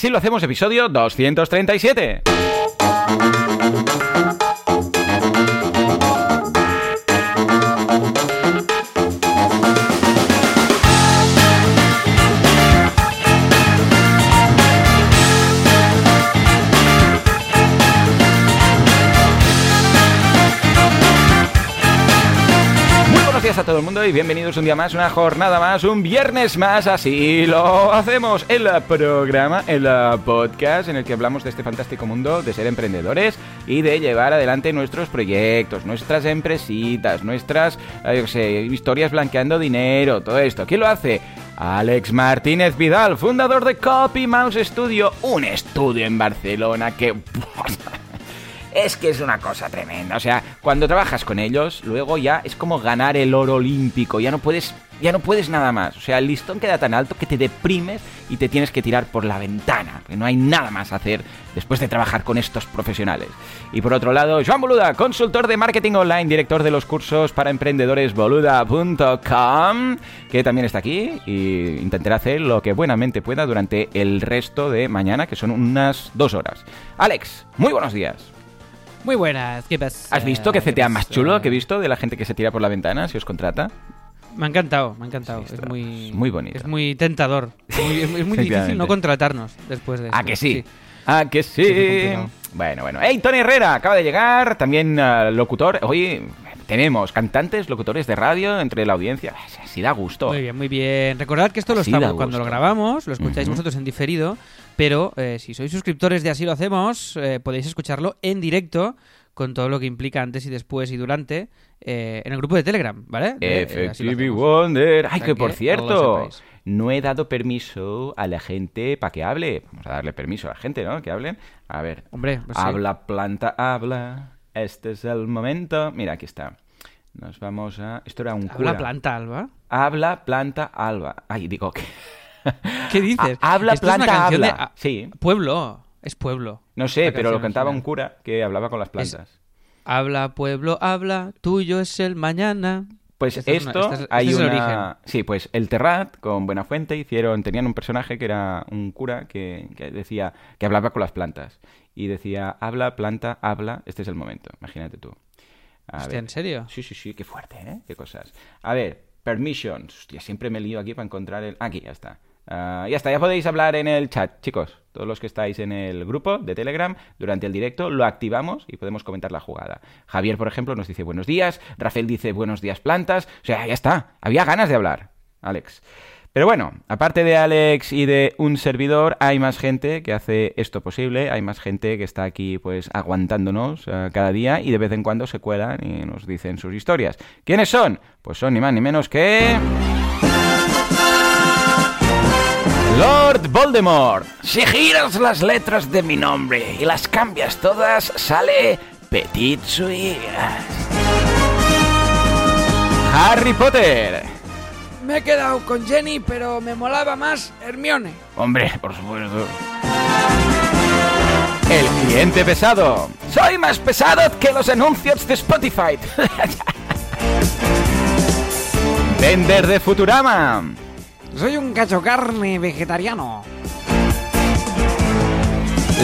Así lo hacemos, episodio 237. A todo el mundo y bienvenidos un día más, una jornada más, un viernes más, así lo hacemos, el programa, el podcast en el que hablamos de este fantástico mundo de ser emprendedores y de llevar adelante nuestros proyectos, nuestras empresitas, nuestras, eh, yo sé, historias blanqueando dinero, todo esto. ¿Quién lo hace? Alex Martínez Vidal, fundador de Copy Mouse Studio, un estudio en Barcelona que... Es que es una cosa tremenda. O sea, cuando trabajas con ellos, luego ya es como ganar el oro olímpico. Ya no puedes, ya no puedes nada más. O sea, el listón queda tan alto que te deprimes y te tienes que tirar por la ventana. Que no hay nada más a hacer después de trabajar con estos profesionales. Y por otro lado, Joan Boluda, consultor de marketing online, director de los cursos para emprendedores boluda.com, que también está aquí y intentará hacer lo que buenamente pueda durante el resto de mañana, que son unas dos horas. Alex, muy buenos días. Muy buenas, ¿qué pasa? ¿Has visto qué ¿Qué CTA más chulo que he visto de la gente que se tira por la ventana si os contrata? Me ha encantado, me ha encantado. Sí, es muy, muy bonito. Es muy tentador. Muy- es, muy difícil no contratarnos después de eso. ¿A que sí? ¿A que sí? Sí, bueno, bueno. ¡Hey, Tony Herrera! Acaba de llegar, también ah, locutor. Hoy tenemos cantantes, locutores de radio entre la audiencia. Así da gusto. Muy bien, muy bien. Recordad que esto lo Así estamos cuando lo grabamos, lo escucháis vosotros en diferido, pero eh, si sois suscriptores de Así lo hacemos, eh, podéis escucharlo en directo con todo lo que implica antes y después y durante eh, en el grupo de Telegram, ¿vale? De, Effective. Wonder. Ay, que por cierto, no he dado permiso a la gente para que hable. Vamos a darle permiso a la gente, ¿no? Que hablen. A ver. Hombre, pues sí. habla, planta, habla. Este es el momento. Mira, aquí está. Nos vamos a. Esto era un Habla cura. planta, Alba. Habla, planta, alba. Ay, digo que. ¿Qué dices? Ha- habla, Esto es una planta, canción habla. ah, Sí. Pueblo, es pueblo. No sé, pero lo cantaba un cura que hablaba con las plantas. Habla, pueblo, habla, tuyo es el mañana. Pues es una- esto, esta es- este hay es el origen. Sí, pues el Terrat con Buenafuente hicieron, tenían un personaje que era un cura que, que decía, que hablaba con las plantas. Y decía, habla, planta, habla, este es el momento, imagínate tú. A Hostia, ver. ¿en serio? Sí, sí, sí, qué fuerte, ¿eh? Qué cosas. A ver, permissions. Hostia, siempre me lío aquí para encontrar el... Aquí, ya está. Ah, ya está, ya podéis hablar en el chat, chicos. Todos los que estáis en el grupo de Telegram, durante el directo lo activamos y podemos comentar la jugada. Javier, por ejemplo, nos dice buenos días. Rafael dice buenos días, plantas. O sea, ya está. Había ganas de hablar, Alex. Pero bueno, aparte de Alex y de un servidor, hay más gente que hace esto posible, hay más gente que está aquí pues aguantándonos eh, cada día y de vez en cuando se cuelan y nos dicen sus historias. ¿Quiénes son? Pues son ni más ni menos que... Lord Voldemort. Si giras las letras de mi nombre y las cambias todas, sale Petit. Harry Potter. Me he quedado con Jenny, pero me molaba más Hermione. Hombre, por supuesto. El cliente pesado. Soy más pesado que los anuncios de Spotify. Vender de Futurama. Soy un cacho carne vegetariano.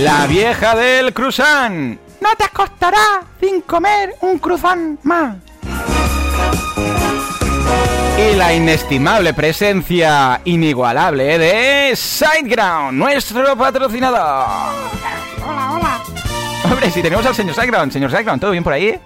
La vieja del cruzán. No te costará sin comer un cruzán más. Y la inestimable presencia inigualable de Sideground, nuestro patrocinador. Hola, hola. Hombre, si tenemos al señor Sideground, señor Sideground, ¿todo bien por ahí?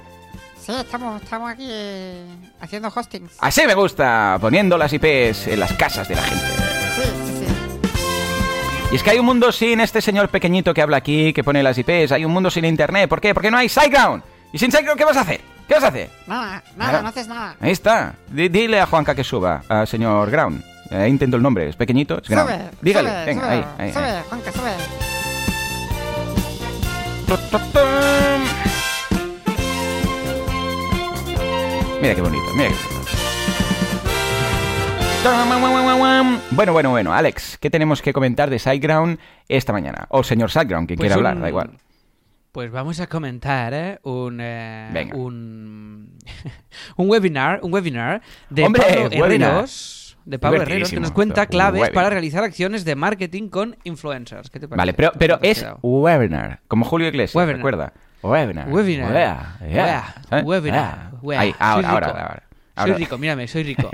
Sí, estamos, estamos aquí eh, haciendo hostings. Así me gusta, poniendo las IPs en las casas de la gente. Sí, sí, sí. Y es que hay un mundo sin este señor pequeñito que habla aquí, que pone las IPs, hay un mundo sin internet. ¿Por qué? Porque no hay Sideground. ¿Y sin Sideground qué vas a hacer? ¿Qué vas a hacer? Nada, Nada. no haces nada. Ahí está. Di- dile a Juanca que suba, al señor Ground. Eh, intento el nombre, es pequeñito, es Ground. Sube, Dígale, sube, venga, sube, ahí, ahí, sube, ahí. Juanca, sube. Mira qué bonito, mira qué bonito. Bueno, bueno, bueno. Alex, ¿qué tenemos que comentar de Sideground esta mañana? O señor Sideground, quien Pues quiera hablar, un- da igual. Pues vamos a comentar ¿eh? un, eh, un un webinar, un webinar de Hombre, Pablo webinar. Herreros, de Pablo Herreros, que nos cuenta claves Webinar. para realizar acciones de marketing con influencers. ¿Qué te parece? Vale, pero, pero ¿Cómo te has es webinar, como Julio Iglesias, Webinar. recuerda. Webinar. Webinar. Wea, Wea, yeah, webinar. Ahí, ahora, ahora, rico. ahora. Soy Ahora. rico, mírame, soy rico.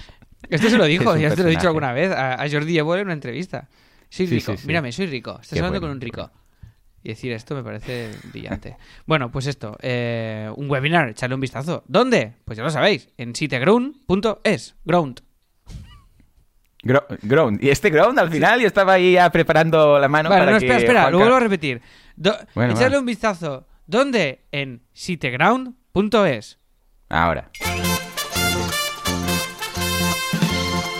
Esto se lo dijo, ya te lo he dicho alguna vez a, a Jordi Evole en una entrevista. Soy rico, sí, sí. mírame, soy rico. Estás Qué hablando bueno, con un rico. Y decir esto me parece brillante. bueno, pues esto, eh, un webinar, echarle un vistazo. ¿Dónde? Pues ya lo sabéis, en siteground.es. Ground. Gro- ground. Y este ground al final yo estaba ahí ya preparando la mano Vale, para no, que espera, espera, Juanca- lo vuelvo a repetir. Do- Bueno, echarle va. un vistazo. ¿Dónde? En siteground.es. Ahora.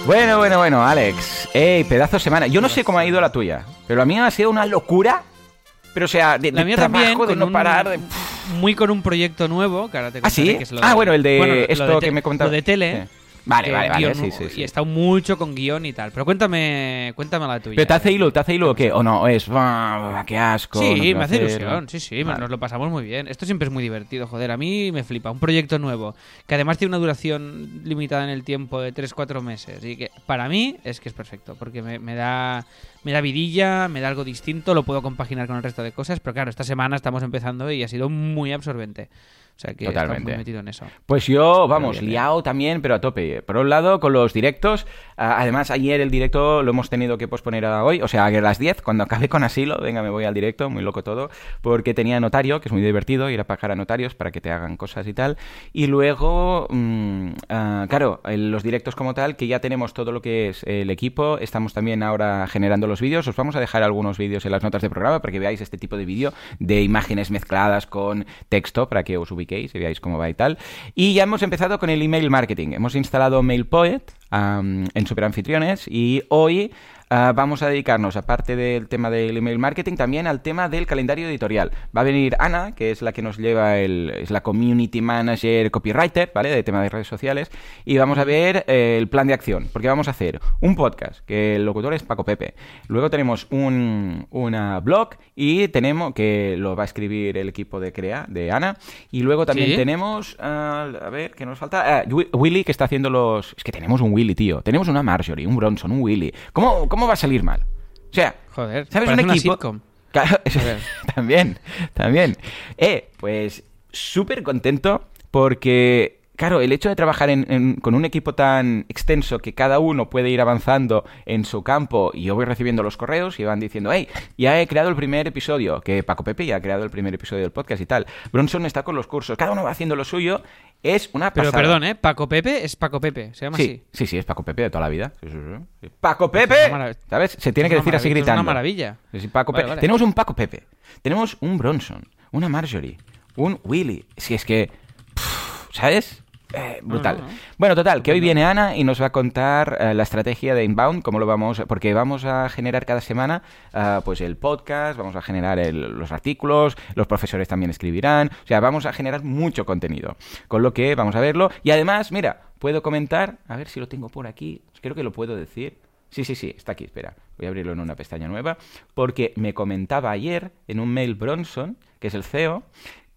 Bueno, bueno, bueno, Alex. Ey, pedazo de semana. Yo no sé cómo ha ido la tuya, pero la mía ha sido una locura. Pero o sea, de, La de mía trabajo, también, de no un- parar. de- muy con un proyecto nuevo, que ahora te ¿Ah, sí? que es lo Ah, bueno, el de bueno, esto de que me comentaba. Lo de tele. Sí. Vale, que vale, vale. guion, Sí, sí, sí. Y está mucho con guion y tal. Pero cuéntame, cuéntame la tuya. ¿Pero te hace hilo? ¿Te hace hilo o qué? ¿O no? Es, "Buah, qué asco. Sí, me hace hacerlo". ilusión, sí, sí, Vale. nos lo pasamos muy bien. Esto siempre es muy divertido, joder, a mí me flipa. Un proyecto nuevo, que además tiene una duración limitada en el tiempo de 3-4 meses. Y que para mí es que es perfecto, porque me, me da me da vidilla, me da algo distinto, lo puedo compaginar con el resto de cosas, pero claro, esta semana estamos empezando y ha sido muy absorbente. O sea que Totalmente. muy metido en eso. Pues yo, vamos, bien, bien. liado también, pero a tope. Por un lado, con los directos. además, ayer el directo lo hemos tenido que posponer a hoy. O sea, a las 10, cuando acabe con asilo, venga, me voy al directo, muy loco todo. Porque tenía notario, que es muy divertido, ir a pagar a notarios para que te hagan cosas y tal. Y luego, mm, ah, claro, los directos como tal, que ya tenemos todo lo que es el equipo. Estamos también ahora generando los vídeos. Os vamos a dejar algunos vídeos en las notas de programa para que veáis este tipo de vídeo de imágenes mezcladas con texto para que os ubiquéis y cómo va y tal. Y ya hemos empezado con el email marketing. Hemos instalado MailPoet am, en Superanfitriones y hoy ah, vamos a dedicarnos, aparte del tema del email marketing, también al tema del calendario editorial. Va a venir Ana, que es la que nos lleva el, es la community manager copywriter, ¿vale? De tema de redes sociales. Y vamos a ver eh, el plan de acción, porque vamos a hacer un podcast, que el locutor es Paco Pepe. Luego tenemos un una blog y tenemos, que lo va a escribir el equipo de Crea, de Ana. Y luego también Sí. tenemos, ah, a ver, ¿qué nos falta? Wi- Willy, que está haciendo los... Es que tenemos un Willy, tío. Tenemos una Marjorie, un Bronson, un Willy. ¿Cómo, cómo va a salir mal? O sea, Joder, ¿sabes un una equipo? Claro, ver. también, también. Eh, pues súper contento porque, claro, el hecho de trabajar en- en- con un equipo tan extenso que cada uno puede ir avanzando en su campo y yo voy recibiendo los correos y van diciendo, hey, ya he creado el primer episodio, que Paco Pepe ya ha creado el primer episodio del podcast y tal. Bronson está con los cursos, cada uno va haciendo lo suyo. Es una Pero pasada. perdón, ¿eh? Paco Pepe es Paco Pepe, se llama Sí, así. sí, sí, es Paco Pepe de toda la vida. Sí, sí. ¡Paco Pepe! ¿Sabes? Se tiene que decir así marav- es gritando. una maravilla. Paco Vale, vale. Tenemos un Paco Pepe. Tenemos un Bronson. Una Marjorie. Un Willy. Si es que. pff, ¿Sabes? Eh, brutal. no, no. Bueno, total, que hoy viene Ana y nos va a contar eh, la estrategia de Inbound, cómo lo vamos, porque vamos a generar cada semana ah, pues el podcast, vamos a generar el- los artículos, los profesores también escribirán, o sea, vamos a generar mucho contenido, con lo que vamos a verlo. Y además, mira, puedo comentar, a ver si lo tengo por aquí, creo que lo puedo decir. Sí, sí, sí, está aquí, espera, voy a abrirlo en una pestaña nueva, porque me comentaba ayer en un mail Bronson, que es el CEO,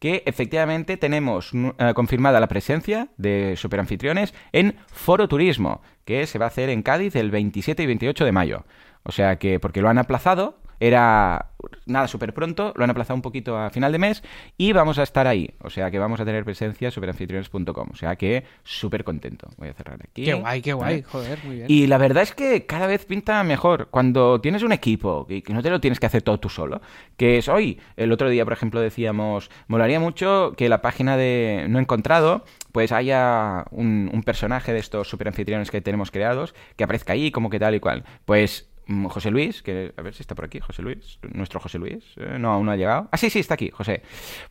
que efectivamente tenemos nu- eh, confirmada la presencia de superanfitriones en Foro Turismo, que se va a hacer en Cádiz el 27 y 28 de mayo. O sea que, porque lo han aplazado, era nada súper pronto, lo han aplazado un poquito a final de mes y vamos a estar ahí. O sea que vamos a tener presencia en superanfitriones.com. O sea que súper contento. Voy a cerrar aquí. Qué guay, qué guay, joder, muy bien. Y la verdad es que cada vez pinta mejor. Cuando tienes un equipo y que no te lo tienes que hacer todo tú solo, que es hoy, el otro día, por ejemplo, decíamos, molaría mucho que la página de No Encontrado, pues haya un, un personaje de estos super anfitriones que tenemos creados, que aparezca ahí como que tal y cual. Pues José Luis, que a ver si está por aquí, José Luis, nuestro José Luis, eh, no, aún no ha llegado. Ah, sí, sí, está aquí, José.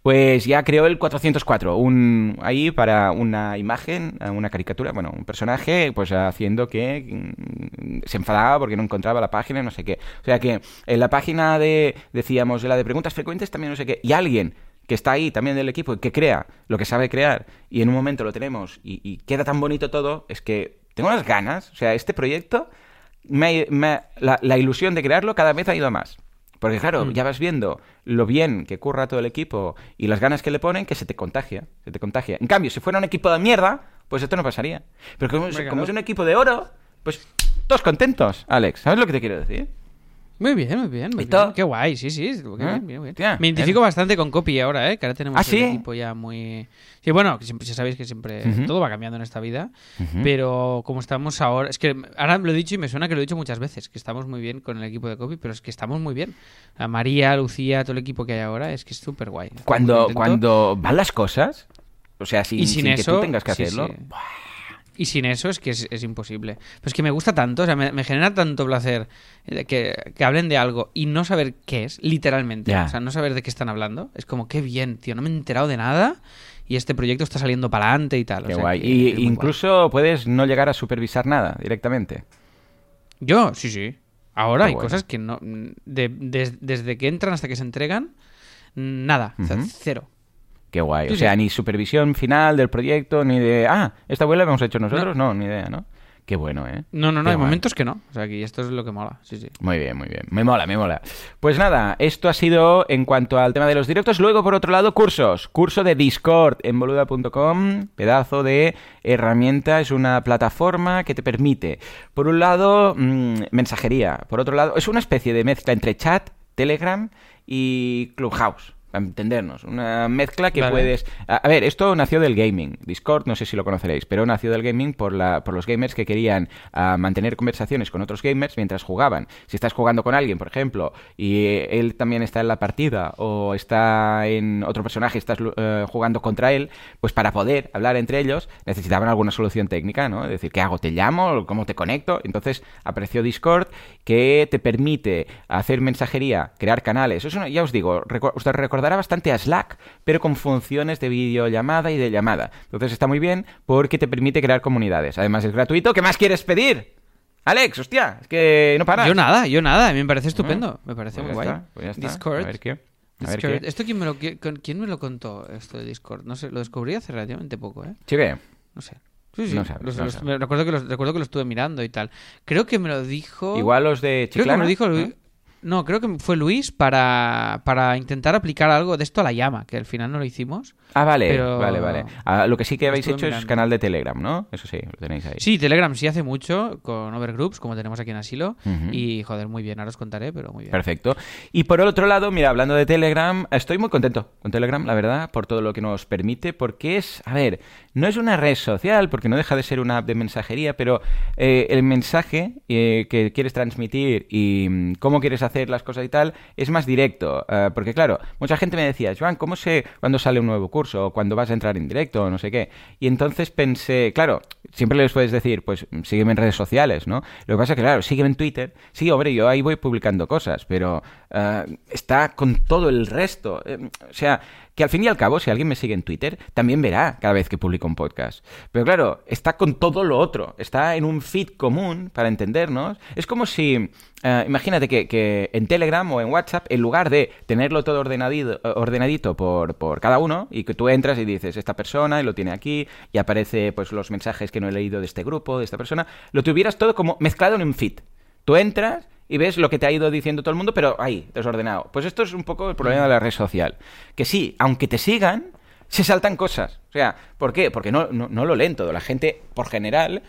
Pues ya creó el 404, un, ahí para una imagen, eh, una caricatura, bueno, un personaje, pues haciendo que mm, se enfadaba porque no encontraba la página, no sé qué. O sea que en la página de, decíamos, de la de preguntas frecuentes también no sé qué, y alguien que está ahí también del equipo, que crea lo que sabe crear, y en un momento lo tenemos, y, y queda tan bonito todo, es que tengo unas ganas, o sea, este proyecto me- me- la, la ilusión de crearlo cada vez ha ido a más. Porque claro, ya vas viendo lo bien que curra todo el equipo y las ganas que le ponen que se te contagia, se te contagia. En cambio, si fuera un equipo de mierda, pues esto no pasaría. Pero como, como es un equipo de oro, Pues todos contentos, Alex. ¿Sabes lo que te quiero decir? Muy bien, muy bien, muy ¿Y todo? bien. Qué guay, sí, sí. ¿Eh? bien, bien, bien. Tía, Me identifico bastante con Copy ahora, ¿eh? Que ahora tenemos ¿Ah, el equipo ya muy... Sí, bueno, siempre, ya sabéis que siempre todo va cambiando en esta vida, pero como estamos ahora... Es que ahora lo he dicho y me suena que lo he dicho muchas veces, que estamos muy bien con el equipo de Copy, pero es que estamos muy bien. A María, Lucía, todo el equipo que hay ahora, es que es súper guay. Cuando, cuando van las cosas, o sea, sin, Y sin sin que eso, tú tengas que sí, hacerlo. sí. Y sin eso es que es, es imposible. Pero es que me gusta tanto, o sea, me, me genera tanto placer eh, que, que hablen de algo y no saber qué es, literalmente. O sea, no saber de qué están hablando. Es como, qué bien, tío, no me he enterado de nada y este proyecto está saliendo para adelante y tal. o Qué sea guay. que Y incluso puedes no llegar a supervisar nada directamente. Yo, sí, sí. Ahora Qué hay cosas que no... de- des- desde que entran hasta que se entregan, nada. O sea, Ujú. cero. Qué guay. Sí, o sea, sí. ni supervisión final del proyecto, ni de, ah, esta abuela la hemos hecho nosotros. No, ni idea, ¿no? Qué bueno, ¿eh? No, no, no, Qué hay guay. momentos que no. O sea, que esto es lo que mola. Sí, sí. Muy bien, muy bien. Me mola, me mola. Pues nada, esto ha sido en cuanto al tema de los directos. Luego, por otro lado, cursos. Curso de Discord en boluda.com. Pedazo de herramienta. Es una plataforma que te permite, por un lado, mm, mensajería. Por otro lado, es una especie de mezcla entre chat, Telegram y Clubhouse. Para entendernos. Una mezcla que Vale. puedes. A, a ver, esto nació del gaming. Discord, no sé si lo conoceréis, pero nació del gaming por, la, por los gamers que querían ah, mantener conversaciones con otros gamers mientras jugaban. Si estás jugando con alguien, por ejemplo, y eh, él también está en la partida o está en otro personaje, estás eh, jugando contra él, pues para poder hablar entre ellos necesitaban alguna solución técnica, ¿no? Es decir, ¿qué hago? ¿Te llamo? ¿Cómo te conecto? Entonces apareció Discord que te permite hacer mensajería, crear canales. Eso, ya os digo, recu- os recordará bastante a Slack, pero con funciones de videollamada y de llamada. Entonces está muy bien porque te permite crear comunidades. Además es gratuito. ¿Qué más quieres pedir? Alex, hostia, es que no paras. Yo nada, yo nada. Me parece estupendo. Me parece Pues muy guay. está, pues. Discord. A ver qué. A ver qué. ¿Esto quién me, lo, quién me lo contó, esto de Discord? No sé, lo descubrí hace relativamente poco, ¿eh? Chique, No sé. Sí, sí. No sabes, Los- no los- sabes. me recuerdo, que los, recuerdo que lo estuve mirando y tal. Creo que me lo dijo... Igual los de Creo que me Chiclana. lo dijo. ¿eh? No, creo que fue Luis para, para intentar aplicar algo de esto a la llama, que al final no lo hicimos. Ah, vale, Pero- vale, vale. Ah, lo que sí que habéis hecho es mirando. canal de Telegram, ¿no? Eso sí, lo tenéis ahí. Sí, Telegram sí hace mucho con Overgroups, como tenemos aquí en Asilo. Y, joder, muy bien, ahora os contaré, pero muy bien. Perfecto. Y por el otro lado, mira, hablando de Telegram, estoy muy contento con Telegram, la verdad, por todo lo que nos permite, porque es, a ver, no es una red social, porque no deja de ser una app de mensajería, pero eh, el mensaje eh, que quieres transmitir y mm, cómo quieres hacer las cosas y tal es más directo. Eh, porque claro, mucha gente me decía, Joan, ¿cómo sé cuándo sale un nuevo curso o cuándo vas a entrar en directo no sé qué? Y entonces pensé, claro, siempre les puedes decir, pues sígueme en redes sociales, ¿no? Lo que pasa es que, claro, sígueme en Twitter. Sí, hombre, yo ahí voy publicando cosas, pero eh, está con todo el resto. Eh, o sea, que al fin y al cabo, si alguien me sigue en Twitter, también verá cada vez que publico un podcast. Pero claro, está con todo lo otro. Está en un feed común, para entendernos. Es como si, eh, imagínate que, en Telegram o en WhatsApp, en lugar de tenerlo todo ordenadito, ordenadito por, por cada uno, y que tú entras y dices, esta persona, y lo tiene aquí, y aparece pues los mensajes que no he leído de este grupo, de esta persona, lo tuvieras todo como mezclado en un feed. Tú entras y ves lo que te ha ido diciendo todo el mundo, pero ahí, desordenado. Pues esto es un poco el problema de la red social. Que sí, aunque te sigan, se saltan cosas. O sea, ¿por qué? Porque no, no, lo leen todo. La gente, por general,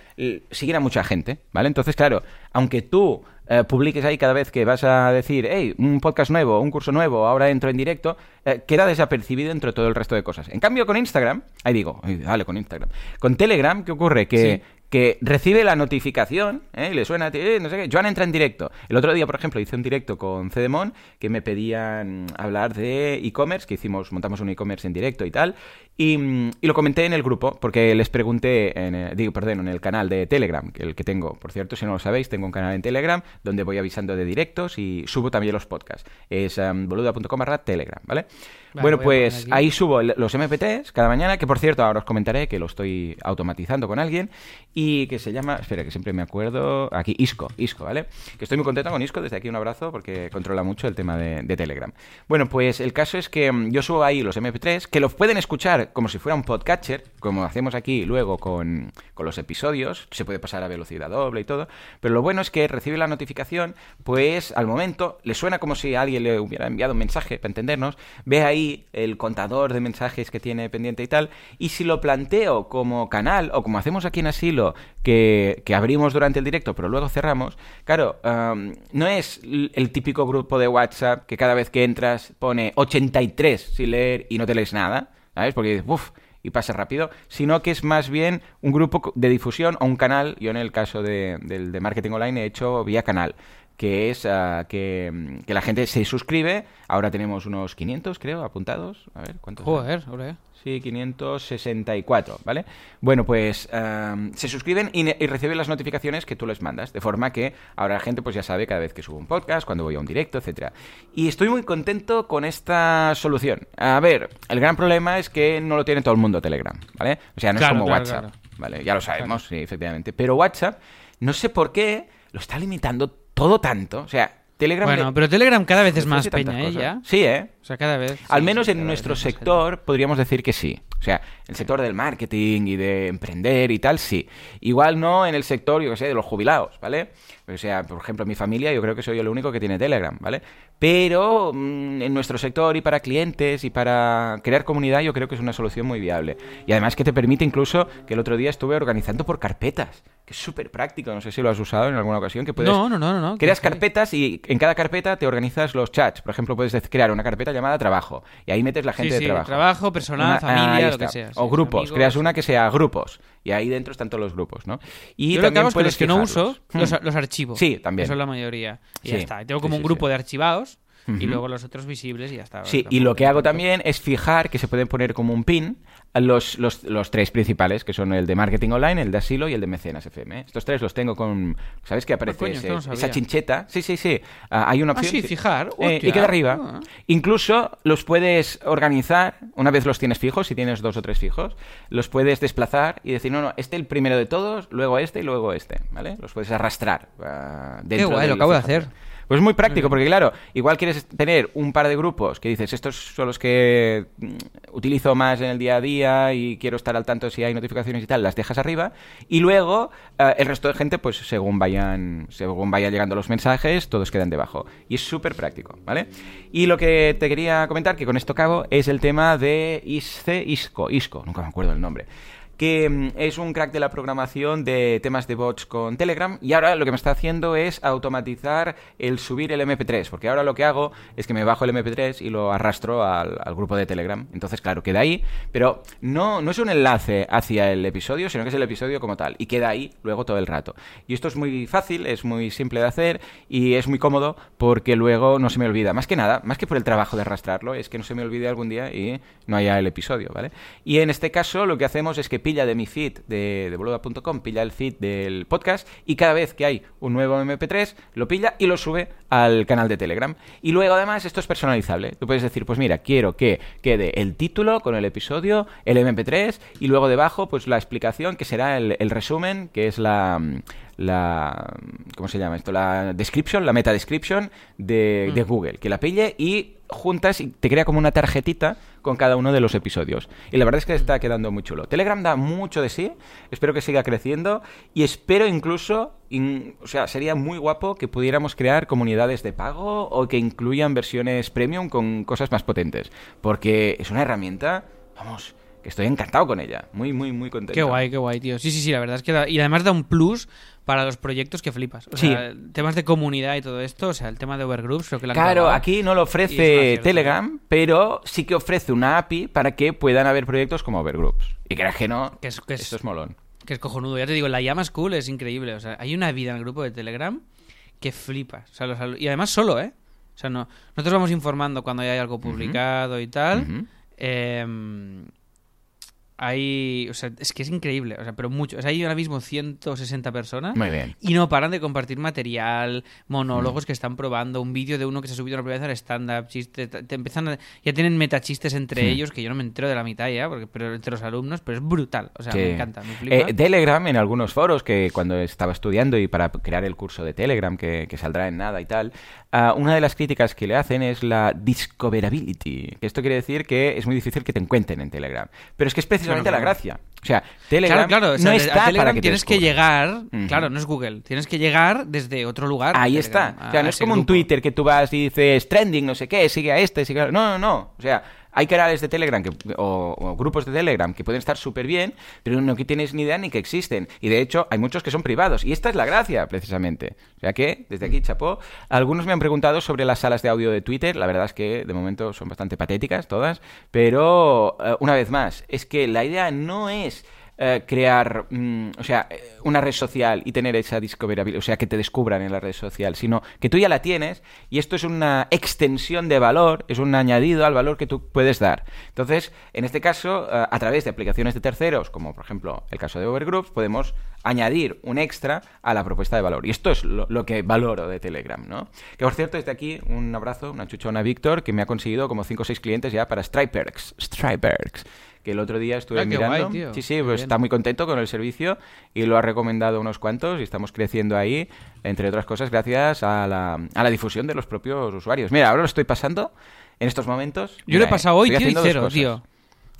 siguen a mucha gente, ¿vale? Entonces, claro, aunque tú eh, publiques ahí cada vez que vas a decir, hey, un podcast nuevo, un curso nuevo, ahora entro en directo, eh, queda desapercibido entre todo el resto de cosas. En cambio, con Instagram, ahí digo, dale con Instagram. Con Telegram, ¿qué ocurre? Que. Que recibe la notificación ¿eh? y le suena, eh, no sé qué, Joan entra en directo. El otro día, por ejemplo, hice un directo con Cedemon que me pedían hablar de e-commerce, que hicimos, montamos un e-commerce en directo y tal, y, mm, y lo comenté en el grupo porque les pregunté, en, digo, perdón, en el canal de Telegram, que el que tengo, por cierto, si no lo sabéis, tengo un canal en Telegram donde voy avisando de directos y subo también los podcasts. Es um, boluda.com barra Telegram, ¿vale? Vale, bueno, pues ahí subo los MP3 cada mañana, que por cierto ahora os comentaré que lo estoy automatizando con alguien y que se llama, espera que siempre me acuerdo, aquí Isco, Isco, ¿vale? Que estoy muy contento con Isco, desde aquí un abrazo porque controla mucho el tema de, de Telegram. Bueno, pues el caso es que mm, yo subo ahí los MP3, que los pueden escuchar como si fuera un podcatcher, como hacemos aquí luego con, con los episodios, se puede pasar a velocidad doble y todo, pero lo bueno es que recibe la notificación, pues al momento le suena como si alguien le hubiera enviado un mensaje, para entendernos, ve ahí el contador de mensajes que tiene pendiente y tal, y si lo planteo como canal, o como hacemos aquí en Asilo, que, que abrimos durante el directo, pero luego cerramos, claro, no es el típico grupo de WhatsApp que cada vez que entras pone 83 sin leer y no te lees nada, ¿sabes? Porque dices, uff, y pasa rápido, sino que es más bien un grupo de difusión o un canal. Yo en el caso de, del de marketing online he hecho vía canal, que es ah, que, mm, que la gente se suscribe. Ahora tenemos unos 500, creo, apuntados. A ver, ¿cuántos? Joder, joder. Sí, 564, ¿vale? Bueno, pues se suscriben y, y reciben las notificaciones que tú les mandas, de forma que ahora la gente pues ya sabe cada vez que subo un podcast, cuando voy a un directo, etcétera. Y estoy muy contento con esta solución. A ver, el gran problema es que no lo tiene todo el mundo Telegram, ¿vale? O sea, no Claro, es como claro, WhatsApp, claro. ¿vale? Ya lo sabemos, sí, efectivamente. Pero WhatsApp, no sé por qué lo está limitando todo tanto, o sea, Telegram... Bueno, pero Telegram cada vez es más peña, ¿eh? Ya. Sí, ¿eh? O sea, cada vez. Al sí, menos en nuestro sector podríamos decir que sí. O sea, el sector del marketing y de emprender y tal, sí. Igual no en el sector, yo que sé, de los jubilados, ¿vale? O sea, por ejemplo, en mi familia yo creo que soy yo el único que tiene Telegram, ¿vale? Pero mm, en nuestro sector y para clientes y para crear comunidad yo creo que es una solución muy viable. Y además que te permite incluso, que el otro día estuve organizando por carpetas, que es súper práctico, no sé si lo has usado en alguna ocasión, que puedes... No, no, no, no, no. Creas ¿qué? carpetas y en cada carpeta te organizas los chats. Por ejemplo, puedes crear una carpeta llamada trabajo y ahí metes la Sí, gente sí, de trabajo. trabajo, personal, Una- familia, ahí lo que sea. sí, o grupos. amigos. Creas una que sea grupos y ahí dentro están todos los grupos, ¿no? Y Yo lo que también hago es que los que no uso, los, Hmm. los archivos. Sí, también. Que son la mayoría. Y ya Sí, está. Tengo sí, como sí, un grupo sí. de archivados y luego los otros visibles y ya está. Sí, y lo que hago también es fijar que se pueden poner como un pin los, los, los tres principales, que son el de marketing online, el de asilo y el de mecenas FM. ¿eh? Estos tres los tengo con... ¿Sabes que aparece coño, ese- esto no sabía. esa chincheta? Sí, sí, sí. Ah, hay una Ah, opción... sí, fijar. Eh, y queda arriba. Ah. Incluso los puedes organizar, una vez los tienes fijos, si tienes dos o tres fijos, los puedes desplazar y decir, no, no, este el primero de todos, luego este y luego este, ¿vale? Los puedes arrastrar ah, dentro guay, del lo acabo de hacer. Pues es muy práctico, porque claro, igual quieres tener un par de grupos que dices, estos son los que mm, utilizo más en el día a día y quiero estar al tanto si hay notificaciones y tal, las dejas arriba. Y luego eh, el resto de gente, pues según vayan, según vayan llegando los mensajes, todos quedan debajo. Y es súper práctico, ¿vale? Y lo que te quería comentar, que con esto acabo, es el tema de ISCE, ISCO, ISCO, nunca me acuerdo el nombre que mm, es un crack de la programación de temas de bots con Telegram y ahora lo que me está haciendo es automatizar el subir el MP3, porque ahora lo que hago es que me bajo el MP3 y lo arrastro al, al grupo de Telegram. Entonces, claro, queda ahí, pero no, no es un enlace hacia el episodio, sino que es el episodio como tal y queda ahí luego todo el rato. Y esto es muy fácil, es muy simple de hacer y es muy cómodo porque luego no se me olvida. Más que nada, más que por el trabajo de arrastrarlo, es que no se me olvide algún día y no haya el episodio, ¿vale? Y en este caso lo que hacemos es que pilla de mi feed de, de boluda.com, pilla el feed del podcast y cada vez que hay un nuevo MP3 lo pilla y lo sube al canal de Telegram. Y luego además esto es personalizable. Tú puedes decir, pues mira, quiero que quede el título con el episodio, el MP3 y luego debajo pues la explicación que será el, el resumen, que es la la ¿cómo se llama esto? La description, la meta description de, de Google, que la pille y juntas y te crea como una tarjetita con cada uno de los episodios. Y la verdad es que está quedando muy chulo. Telegram da mucho de sí, espero que siga creciendo y espero incluso, in- o sea, sería muy guapo que pudiéramos crear comunidades de pago o que incluyan versiones premium con cosas más potentes, porque es una herramienta, vamos, que estoy encantado con ella, muy, muy, muy contento. Qué guay, qué guay, tío. Sí, sí, sí, la verdad es que da- y además da un plus para los proyectos que flipas. O Sí. sea, temas de comunidad y todo esto, o sea, el tema de Overgroups, creo que la Claro, aquí no lo ofrece. Telegram, pero sí que ofrece una API para que puedan haber proyectos como Overgroups. Y creas que no, Que es- que es- esto es molón. Que es cojonudo. Ya te digo, la llama School es increíble. O sea, hay una vida en el grupo de Telegram que flipas. O sea, los y además solo, ¿eh? O sea, no, nosotros vamos informando cuando ya hay algo publicado y tal. Eh, hay. O sea, es que es increíble. O sea, pero mucho. O sea, hay ahora mismo 160 personas. Muy bien. Y no paran de compartir material, Mm. monólogos que están probando, un vídeo de uno que se ha subido una primera vez al stand-up, chistes, te, empiezan a- ya tienen metachistes entre Sí. ellos, que yo no me entero de la mitad ya, porque, pero entre los alumnos, pero es brutal, o sea, Sí. me encanta, me flipa. Eh, Telegram, en algunos foros que cuando estaba estudiando y para crear el curso de Telegram, que, que saldrá en nada y tal, ah, una de las críticas que le hacen es la discoverability. Que esto quiere decir que es muy difícil que te encuentren en Telegram. Pero es que es precisamente La gracia. O sea, Telegram claro, claro, o sea, no está Telegram para que tienes que llegar, claro, no es Google, tienes que llegar desde otro lugar. Ahí está. O sea, no es como un. Twitter que tú vas y dices trending, no sé qué, sigue a este, sigue a... No, no, no. O sea, hay canales de Telegram que- o, grupos de Telegram que pueden estar súper bien, pero no que tienes ni idea ni que existen. Y de hecho, hay muchos que son privados. Y esta es la gracia, precisamente. O sea que, desde aquí, chapó. Algunos me han preguntado sobre las salas de audio de Twitter. La verdad es que, de momento, son bastante patéticas todas. Pero, eh, una vez más, es que la idea no es eh, crear, mm, o sea, eh, una red social y tener esa discoverabilidad, o sea, que te descubran en la red social, sino que tú ya la tienes y esto es una extensión de valor, es un añadido al valor que tú puedes dar. Entonces, en este caso, eh, a través de aplicaciones de terceros, como por ejemplo el caso de Overgroup, podemos añadir un extra a la propuesta de valor. Y esto es lo, que valoro de Telegram, ¿no? Que por cierto, desde aquí un abrazo, una chuchona a Víctor, que me ha conseguido como 5 o 6 clientes ya para Striperks. Striperks. Que el otro día estuve Ah, mirando. guay. Sí, sí, pues está muy contento con el servicio y lo ha recomendado unos cuantos y estamos creciendo ahí, entre otras cosas, gracias a la, a la difusión de los propios usuarios. Mira, ahora lo estoy pasando en estos momentos. Yo lo he pasado hoy, tío, y cero, tío.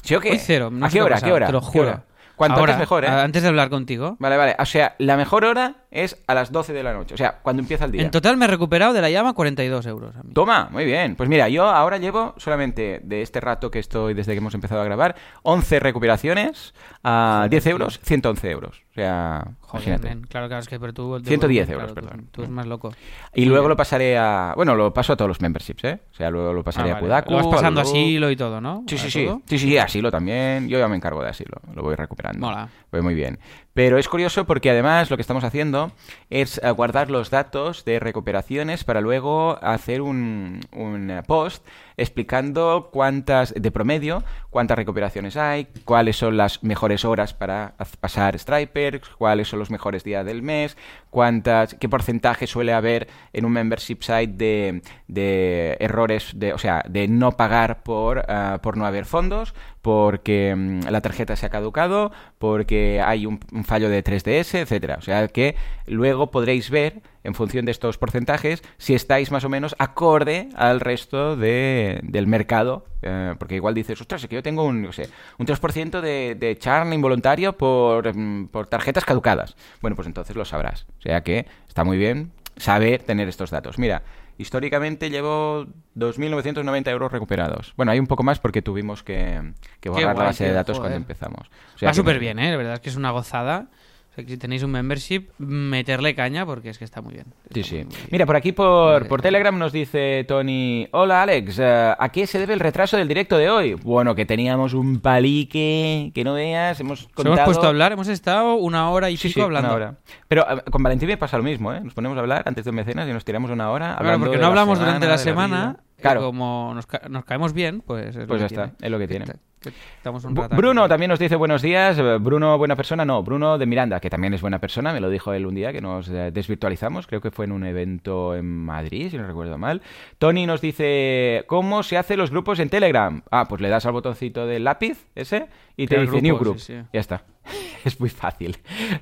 ¿Sí o qué? Hoy cero. no ¿A qué hora? ¿A qué hora? Te lo ¿Qué juro. Cuanto Ahora, antes mejor, ¿eh? Antes de hablar contigo. Vale, vale. O sea, la mejor hora es a las 12 de la noche. O sea, cuando empieza el día. En total me he recuperado de la llama 42 euros. A mí. Toma, muy bien. Pues mira, yo ahora llevo solamente de este rato que estoy desde que hemos empezado a grabar, 11 recuperaciones a 10 euros, 111 euros. O sea, Joder, imagínate. nen, claro, claro, es que pero tú... 110 claro, euros, tú- perdón. Tú, eres más loco. Y luego lo pasaré a... Bueno, lo paso a todos los memberships, ¿eh? O sea, luego lo pasaré Ah, a. Kudaku. Lo vas pasando a asilo y todo, ¿no? Sí, sí, ¿A sí. todo? Sí, sí, asilo también. Yo ya me encargo de asilo. Lo voy recuperando. Mola. Pues muy bien. Pero es curioso porque además lo que estamos haciendo es guardar los datos de recuperaciones para luego hacer un, un, post explicando cuántas, de promedio, cuántas recuperaciones hay, cuáles son las mejores horas para pasar Stripers, cuáles son los mejores días del mes, cuántas, qué porcentaje suele haber en un membership site de, de errores, de, o sea, de no pagar por, ah, por no haber fondos, porque mm, la tarjeta se ha caducado, porque hay un, fallo de 3DS, etcétera. O sea que luego podréis ver, en función de estos porcentajes, si estáis más o menos acorde al resto de, del mercado. eh, porque igual dices, ostras, es que yo tengo un, un 3% de, de churn involuntario por, mm, por tarjetas caducadas. Bueno, pues entonces lo sabrás. O sea que está muy bien saber tener estos datos. Mira, históricamente llevo 2.990 euros recuperados. Bueno, hay un poco más porque tuvimos que, que borrar la base de datos joder. cuando empezamos. O sea Va súper bien, ¿eh? La verdad es que es una gozada. O sea, que si tenéis un membership, meterle caña porque es que está muy bien. Sí, Está sí. muy, muy bien. Mira, por aquí por, por Telegram nos dice Tony, hola Alex, eh, ¿a qué se debe el retraso del directo de hoy? Bueno, que teníamos un palique que no veas, hemos contado... hemos puesto a hablar, hemos estado una hora y Sí, pico sí, hablando. una hora. Pero eh, con Valentín me pasa lo mismo, ¿eh? Nos ponemos a hablar antes de un mecenas y nos tiramos una hora Claro, porque no hablamos semana, durante la de semana. vida. Y como nos, ca- nos caemos bien, pues es lo Pues que ya tiene. está, es lo que tiene. que estamos un. Bruno también nos dice buenos días. Eh, Bruno, buena persona. No, Bruno de Miranda, que también es buena persona. Me lo dijo él un día que nos eh, desvirtualizamos. Creo que fue en un evento en Madrid, si no recuerdo mal. Tony nos dice, ¿cómo se hacen los grupos en Telegram? Ah, pues le das al botoncito del lápiz ese y te dice New grupos, Group. sí, sí. Ya está. es muy fácil.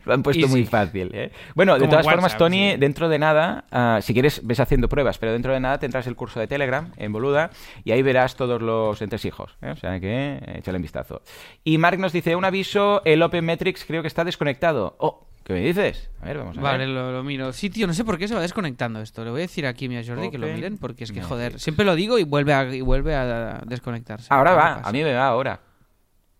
Lo han puesto Easy. muy fácil. ¿eh? Bueno, de todas WhatsApp, formas, Tony, sí. dentro de nada, ah, si quieres, ves haciendo pruebas, pero dentro de nada tendrás el curso de Telegram en Boluda y ahí verás todos los entresijos. ¿eh? O sea que échale un vistazo. Y Mark nos dice, un aviso, el Open Metrics creo que está desconectado. Oh, ¿qué me dices? A ver, vamos a Vale, ver. lo, lo miro. Sí, tío, no sé por qué se va desconectando esto. Le voy a decir aquí a Jordi que lo miren porque es que, Metrics. joder, siempre lo digo y vuelve a, y vuelve a desconectarse. Ahora ¿Qué va, a mí me va ahora.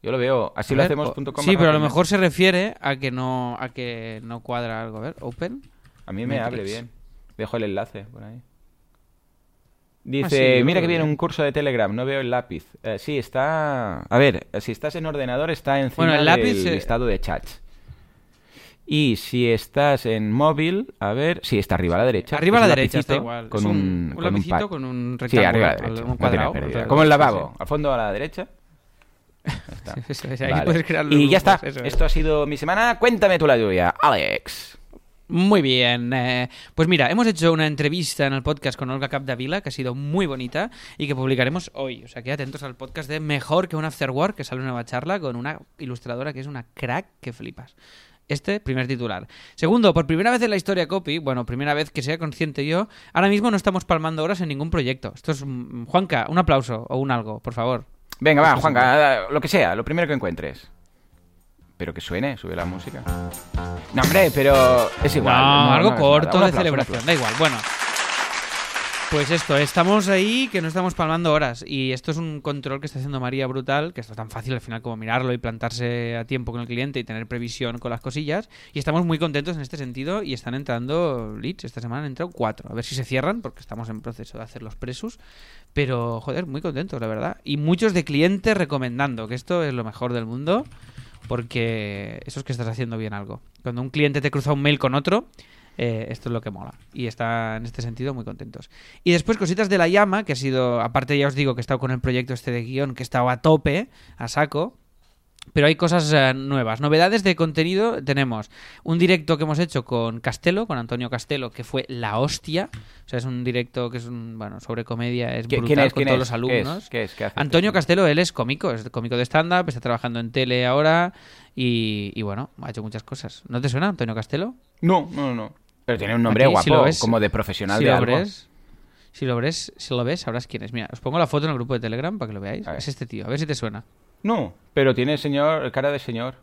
Yo lo veo, así lo ver, hacemos o- punto com Sí, pero a lo mejor se refiere a que no a que no cuadra algo. A ver, open. A mí me abre bien. Dejo el enlace por ahí. Ah, Dice, sí, mira que viene un curso de Telegram, no veo el lápiz. Eh, sí, está... A ver, eh, si estás en ordenador está encima Bueno, el lápiz del se- listado de chats. Y si estás en móvil, a ver... Sí, está arriba a la derecha. Arriba a la derecha está igual. Con Es un, un, con un lapicito con un Sí, rectángulo. arriba a la derecha. Un no cuadrado. pérdida. otra Como el lavabo, al fondo a la derecha. Está. ahí Vale. crear los y ya está. grupos, eso es. Esto ha sido mi semana. Cuéntame tú la lluvia, Alex. Muy bien. eh, pues mira, hemos hecho una entrevista en el podcast con Olga Capdevila que ha sido muy bonita y que publicaremos hoy. O sea, que atentos al podcast de Mejor que un Afterwork, que sale una nueva charla con una ilustradora que es una crack que flipas. Este, primer titular. Segundo, por primera vez en la historia copy, bueno, primera vez que sea consciente yo, ahora mismo no estamos palmando horas en ningún proyecto. Esto es... mm, Juanca, un aplauso o un algo, por favor. Venga, va, Esto es Juanca, lo que sea, lo primero que encuentres. Pero que suene, sube la música. No, hombre, pero es igual. no, algo no, corto un de aplauso, celebración, da igual. Bueno. Pues esto, estamos ahí que no estamos palmando horas. Y esto es un control que está haciendo María brutal, que esto es tan fácil al final como mirarlo y plantarse a tiempo con el cliente y tener previsión con las cosillas. Y estamos muy contentos en este sentido y están entrando leads. Esta semana han entrado cuatro. A ver si se cierran, porque estamos en proceso de hacer los presos. Pero, joder, muy contentos, la verdad. Y muchos de clientes recomendando, que esto es lo mejor del mundo, porque eso es que estás haciendo bien algo. Cuando un cliente te cruza un mail con otro, eh, esto es lo que mola. Y está en este sentido muy contentos. Y después cositas de la llama, que ha sido, aparte ya os digo que he estado con el proyecto este de guion, que estaba a tope, a saco. Pero hay cosas eh, nuevas. Novedades de contenido tenemos un directo que hemos hecho con Castelo, con Antonio Castelo, que fue la hostia. O sea, es un directo que es un, bueno, sobre comedia, es ¿Qui- brutal ¿Quién es? con ¿Quién todos es? los alumnos. ¿Qué es? ¿Qué es? ¿Qué hace? Antonio Castelo, él es cómico, es cómico de stand-up, está trabajando en tele ahora y, y bueno, ha hecho muchas cosas. ¿No te suena Antonio Castelo? No, no, no. Pero tiene un nombre Aquí, guapo, si lo ves- como de profesional si de lo algo. ves, si lo ves, si lo ves, sabrás quién es. Mira, os pongo la foto en el grupo de Telegram para que lo veáis. Es este tío, a ver si te suena. No, pero tiene señor, cara de señor.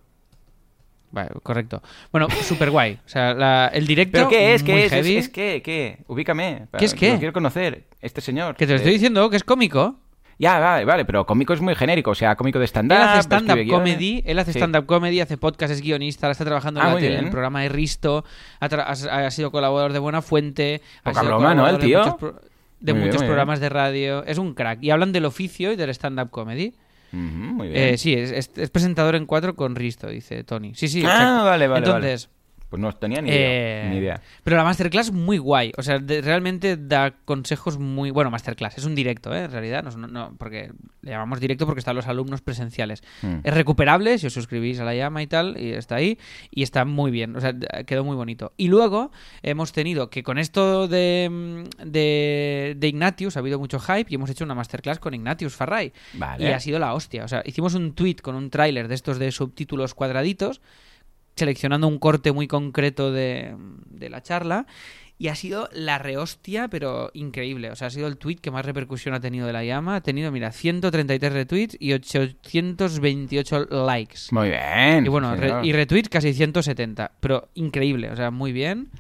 Vale, correcto. Bueno, súper guay. O sea, la- el directo. ¿Pero qué es? ¿Qué es? heavy. ¿Es, es qué? ¿Qué? Ubícame. ¿Qué es qué? Lo quiero conocer, este señor. Que te lo estoy Eh, diciendo, que es cómico. Ya, vale, vale, pero cómico es muy genérico, o sea, cómico de Él stand-up. hace stand-up comedy, él hace Sí. stand-up comedy, hace podcast, es guionista, ahora está trabajando en Ah, en bien. el programa de Risto, ha, sido colaborador de Buena Fuente, ha Poca sido broma, ¿no, el colaborador de tío? muchos de bien, muchos bien. programas de radio, es un crack. Y hablan del oficio y del stand-up comedy. Muy bien. Eh, sí, es, es- es presentador en cuatro con Risto, dice Tony. Sí, sí, ah, exacto. vale, vale, Entonces, Pues no tenía ni idea. eh, Ni idea. Pero la masterclass muy guay. O sea, de- realmente da consejos muy. Bueno, masterclass. Es un directo, ¿eh? En realidad. No, no- porque le llamamos directo porque están los alumnos presenciales. Mm. Es recuperable si os suscribís a la llama y tal. Y está ahí. Y está muy bien. O sea, quedó muy bonito. Y luego hemos tenido que con esto de, mm, de, de Ignatius ha habido mucho hype y hemos hecho una masterclass con Ignatius Farray. Vale. Y ha sido la hostia. O sea, hicimos un tweet con un tráiler de estos de subtítulos cuadraditos, seleccionando un corte muy concreto de, de la charla. Y ha sido la rehostia, pero increíble. O sea, ha sido el tweet que más repercusión ha tenido de la llama. Ha tenido, mira, 133 retweets y 828 likes. Muy bien. Y bueno, re- y retweets casi 170. Pero increíble, o sea, muy bien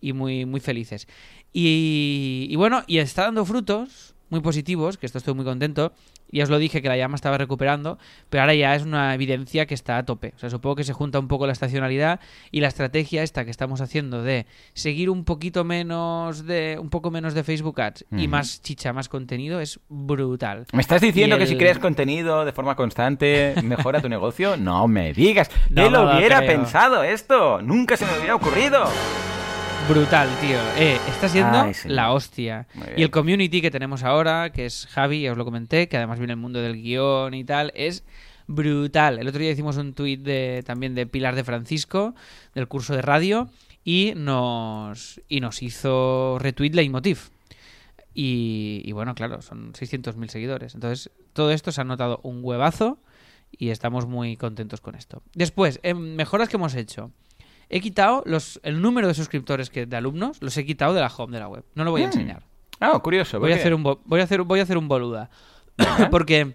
y muy, muy felices. Y, y bueno, y está dando frutos muy positivos, que esto estoy muy contento. Ya os lo dije que la llama estaba recuperando, pero ahora ya es una evidencia que está a tope. O sea, supongo que se junta un poco la estacionalidad y la estrategia esta que estamos haciendo de seguir un poquito menos de un poco menos de Facebook Ads y más chicha, más contenido es brutal. ¿Me estás diciendo que si creas contenido de forma constante mejora tu negocio? No me digas. No ¿Qué me lo lo hubiera creo. pensado esto? Nunca se me hubiera ocurrido. Brutal, tío. Eh, está siendo Ay, la hostia. Y el community que tenemos ahora, que es Javi, ya os lo comenté, que además viene el mundo del guion y tal, es brutal. El otro día hicimos un tuit de, también de Pilar de Francisco, del curso de radio, y nos, y nos hizo retweet Leitmotiv. Y, y bueno, claro, son 600.000 seguidores. Entonces, todo esto se ha notado un huevazo y estamos muy contentos con esto. Después, en mejoras que hemos hecho. He quitado los, el número de suscriptores que, de alumnos, los he quitado de la home de la web. No lo voy a Mm. enseñar. Ah, curioso. Voy a, hacer un voy, a hacer, voy a hacer un boluda. Porque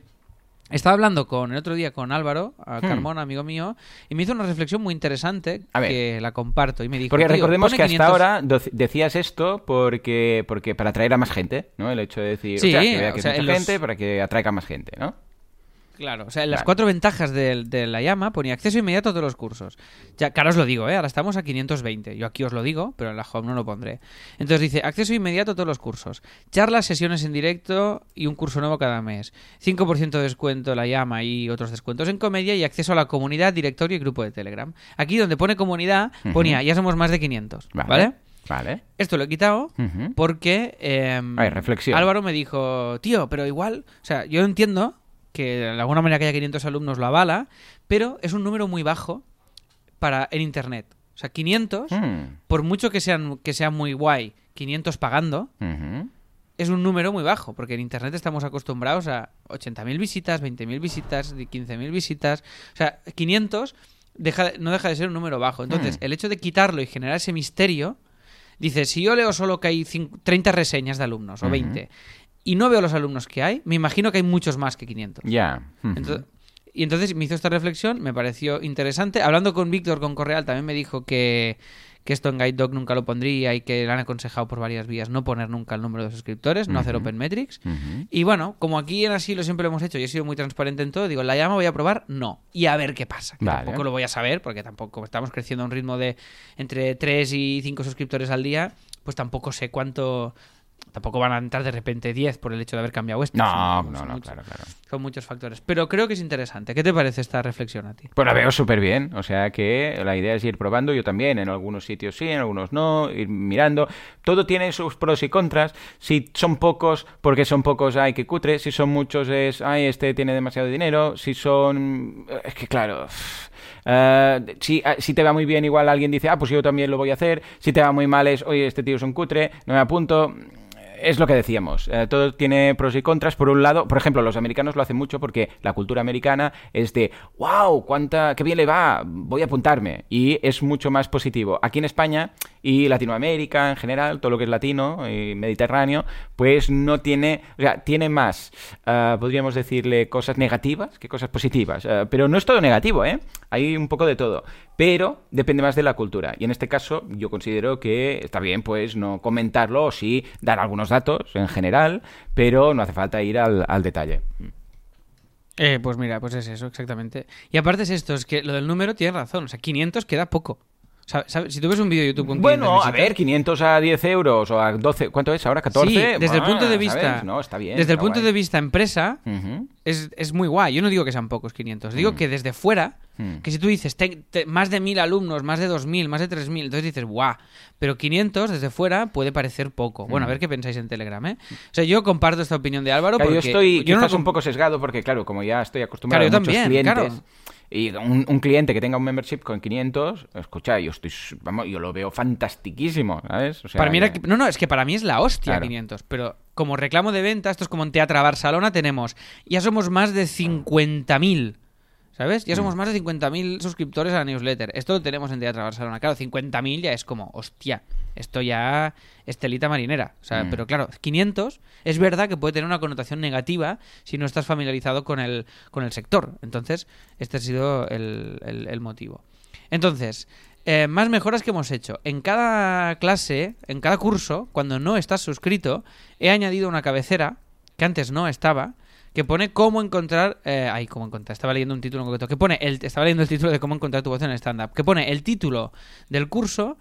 estaba hablando con el otro día con Álvaro, a Hmm. Carmona, amigo mío, y me hizo una reflexión muy interesante A ver. que la comparto. Y me dijo: Porque "Tío, recordemos que hasta 500". ahora decías esto porque, porque para atraer a más gente, ¿no? El hecho de decir, Sí, "Ostras, que vea o que sea, mucha los- gente para que atraiga más gente, ¿no? Claro, o sea, en las Vale. cuatro ventajas del- de, la llama ponía acceso inmediato a todos los cursos. Ya, ahora os lo digo, ¿eh? ahora estamos a 520. Yo aquí os lo digo, pero en la home no lo pondré. Entonces dice, acceso inmediato a todos los cursos. Charlas, sesiones en directo y un curso nuevo cada mes. 5% de descuento en la llama y otros descuentos en comedia y acceso a la comunidad, directorio y grupo de Telegram. Aquí donde pone comunidad, ponía, ya somos más de 500. Vale. ¿Vale? Vale. Esto lo he quitado porque eh, A ver, reflexión. Álvaro me dijo, tío, pero igual, o sea, yo entiendo que de alguna manera que haya 500 alumnos lo avala, pero es un número muy bajo para en Internet. O sea, 500, Mm. por mucho que sean que sea muy guay, 500 pagando, es un número muy bajo, porque en Internet estamos acostumbrados a 80.000 visitas, 20.000 visitas, 15.000 visitas. O sea, 500 deja, de- no deja de ser un número bajo. Entonces, Hmm. el hecho de quitarlo y generar ese misterio, dice, si yo leo solo que hay cin- 30 reseñas de alumnos o Ujú. 20 y no veo los alumnos que hay, me imagino que hay muchos más que 500. Ya. Entonces- y entonces me hizo esta reflexión, me pareció interesante. Hablando con Víctor, con Correal, también me dijo que, que esto en Guide Dog nunca lo pondría y que le han aconsejado por varias vías no poner nunca el número de suscriptores, no hacer Open Metrics. Y bueno, como aquí en Asilo siempre lo hemos hecho y he sido muy transparente en todo, digo, la llama voy a probar, no. Y a ver qué pasa. Vale. Tampoco lo voy a saber, porque tampoco estamos creciendo a un ritmo de entre 3 y 5 suscriptores al día, pues tampoco sé cuánto... Tampoco van a entrar de repente 10 por el hecho de haber cambiado esto. No, Son- no, son no, muchos- claro, claro. Son muchos factores. Pero creo que es interesante. ¿Qué te parece esta reflexión a ti? Pues la veo súper bien, o sea que la idea es ir probando, yo también, en algunos sitios sí, en algunos no, ir mirando. Todo tiene sus pros y contras. Si son pocos, porque son pocos, ay, que cutre. Si son muchos, es, ay, este tiene demasiado dinero. Si son... Es que claro... eh, si, ah, si te va muy bien, igual alguien dice, ah, pues yo también lo voy a hacer. Si te va muy mal, es, oye, este tío es un cutre, no me apunto es lo que decíamos, eh, todo tiene pros y contras. Por un lado, por ejemplo, los americanos lo hacen mucho porque la cultura americana es de, wow, cuánta, qué bien le va, voy a apuntarme. Y es mucho más positivo. Aquí en España y Latinoamérica en general, todo lo que es latino y mediterráneo, pues no tiene, o sea, tiene más, eh, podríamos decirle, cosas negativas que cosas positivas. Eh, pero no es todo negativo, ¿eh? Hay un poco de todo. Pero depende más de la cultura. Y en este caso, yo considero que está bien, pues, no comentarlo o sí dar algunos datos en general, pero no hace falta ir al, al detalle. Eh, pues mira, pues es eso, exactamente. Y aparte es esto, es que lo del número tiene razón. O sea, 500 queda poco. Si tú ves un vídeo de YouTube con 500 Bueno, a visitas- ver, 500 a 10 euros o a 12, ¿cuánto es ahora? 14. Sí, desde el Buah, punto de ¿sabes? vista. No, está bien. Desde el punto guay. de vista empresa, es, es muy guay. Yo no digo que sean pocos 500. Digo que desde fuera, Mm. que si tú dices te- te- más de 1000 alumnos, más de 2000, más de 3000, entonces dices, guau. Pero 500 desde fuera puede parecer poco. Bueno, a ver qué pensáis en Telegram, ¿eh? O sea, yo comparto esta opinión de Álvaro Claro, porque. yo estoy yo no lo un poco sesgado porque, claro, como ya estoy acostumbrado Claro, a muchos también, clientes. claro. Y un, un cliente que tenga un membership con 500, escucha, yo estoy, vamos, yo lo veo fantastiquiquísimo, ¿sabes? O sea, para mí que- no, no, es que para mí es la hostia Claro. 500, pero como reclamo de venta, esto es como en Teatra Barcelona tenemos, ya somos más de 50.000, ¿sabes? Ya Mm. somos más de 50.000 suscriptores a la newsletter. Esto lo tenemos en Teatra Barcelona. Claro, 50.000 ya es como, hostia, esto ya es telita marinera. O sea, Mm. pero claro, 500 es verdad que puede tener una connotación negativa si no estás familiarizado con el, con el sector. Entonces, este ha sido el, el- el motivo. Entonces, eh, más mejoras que hemos hecho. En cada clase, en cada curso, cuando no estás suscrito, he añadido una cabecera que antes no estaba, que pone cómo encontrar. Eh, ay, cómo encontrar. Estaba leyendo un título en concreto. Que pone el, estaba leyendo el título de cómo encontrar tu voz en el stand-up. Que pone el título del curso,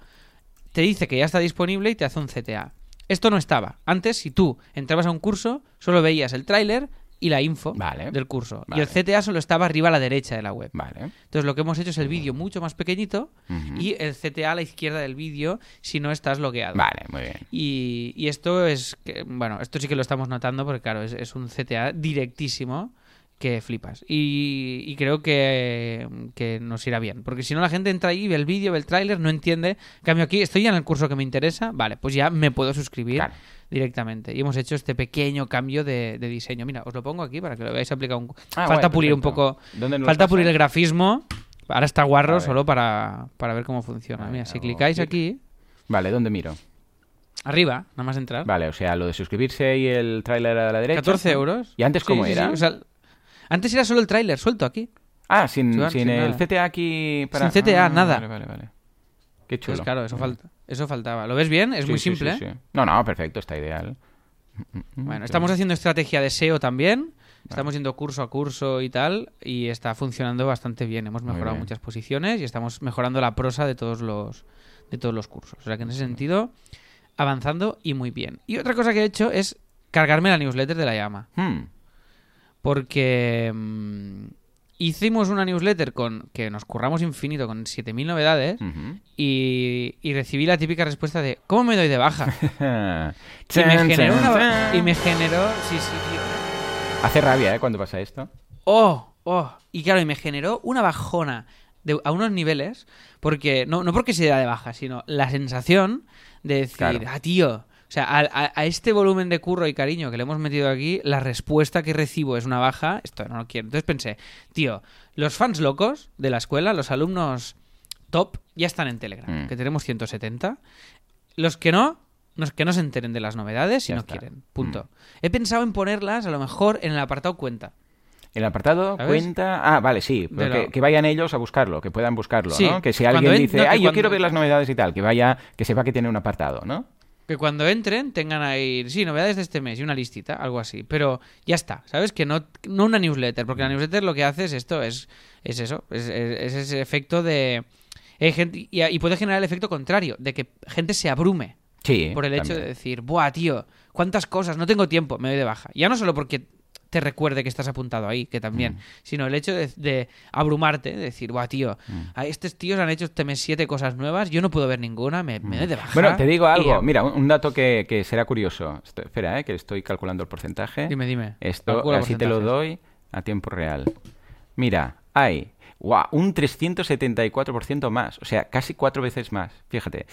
te dice que ya está disponible y te hace un CTA. Esto no estaba. Antes, si tú entrabas a un curso, solo veías el tráiler y la info Vale. del curso. Y el CTA solo estaba arriba a la derecha de la web. Vale. Entonces lo que hemos hecho es el vídeo mucho más pequeñito y el CTA a la izquierda del vídeo si no estás logueado. Vale, muy bien. Y, y esto es, que, bueno, esto sí que lo estamos notando porque claro, es, es un CTA directísimo que flipas. Y, y creo que, que nos irá bien. Porque si no la gente entra ahí, ve el vídeo, ve el tráiler, no entiende. En cambio aquí, estoy ya en el curso que me interesa, vale, pues ya me puedo suscribir Claro. Directamente. Y hemos hecho este pequeño cambio de, de diseño. Mira, os lo pongo aquí para que lo veáis aplicado. Un... Ah, Falta guay, pulir un poco... ¿Dónde nos Falta pulir el grafismo. Ahora está guarro solo para, para ver cómo funciona. Mira, si clicáis clic. aquí, Vale, ¿dónde miro? arriba, nada más entrar. Vale, o sea, lo de suscribirse y el tráiler a la derecha. 14 euros. ¿Y antes cómo sí, era? sí, o sea, antes era solo el tráiler, suelto aquí. Ah, sin, sin sin el nada. CTA aquí para... Sin CTA, Ah, nada. Vale, vale, vale. Qué chulo. Pues claro, eso, falta, eso faltaba. ¿Lo ves bien? Es Sí, muy sí, simple. sí, sí. No, no, perfecto, está ideal. Bueno, Mm, estamos haciendo estrategia de SEO también. Estamos yendo curso a curso y tal. Y está funcionando bastante bien. Hemos mejorado bien. muchas posiciones y estamos mejorando la prosa de todos los de todos los cursos. O sea que en ese sentido, avanzando y muy bien. Y otra cosa que he hecho es cargarme la newsletter de la llama. Hmm. Porque mm, hicimos una newsletter con que nos curramos infinito con 7.000 novedades. Y, y recibí la típica respuesta de ¿cómo me doy de baja? y, me generó una, y me generó sí sí tío Hace rabia, ¿eh? Cuando pasa esto. oh oh y claro y me generó una bajona de, a unos niveles porque no no porque se da de baja sino la sensación de decir Claro. ah tío o sea, a, a- a este volumen de curro y cariño que le hemos metido aquí, la respuesta que recibo es una baja, esto no lo quiero. Entonces pensé, tío, los fans locos de la escuela, los alumnos top, ya están en Telegram, Mm. que tenemos 170. Los que no, los que no se enteren de las novedades si no está. Mm. quieren. Punto. He pensado en ponerlas a lo mejor en el apartado cuenta. El apartado ¿Sabes? cuenta. Ah, vale, sí. pero lo- que, vayan ellos a buscarlo, que puedan buscarlo, Sí, ¿no? Que si alguien en- dice, no, ay, yo quiero ver las novedades y tal, que vaya, que sepa que tiene un apartado, ¿no? Que cuando entren tengan ahí, sí, novedades de este mes y una listita, algo así. Pero ya está, ¿sabes? Que no, no una newsletter, porque la newsletter lo que hace es esto, es, es eso, es, es- es ese efecto de... gente- y, y puede generar el efecto contrario, de que gente se abrume Sí. por el hecho de decir, buah, tío, cuántas cosas, no tengo tiempo, me doy de baja. Ya no solo porque te recuerde que estás apuntado ahí, que también, Mm. sino el hecho de, de abrumarte, de decir, buah, tío, Mm. a estos tíos han hecho este mes siete cosas nuevas, yo no puedo ver ninguna, me, me doy de baja. Bueno, te digo algo. Mira, un, dato que, que será curioso. Esto- espera, eh, que estoy calculando el porcentaje. Dime, dime. Esto, así te lo doy a tiempo real. Mira, hay guau, un 374% más, o sea, casi cuatro veces más. Fíjate.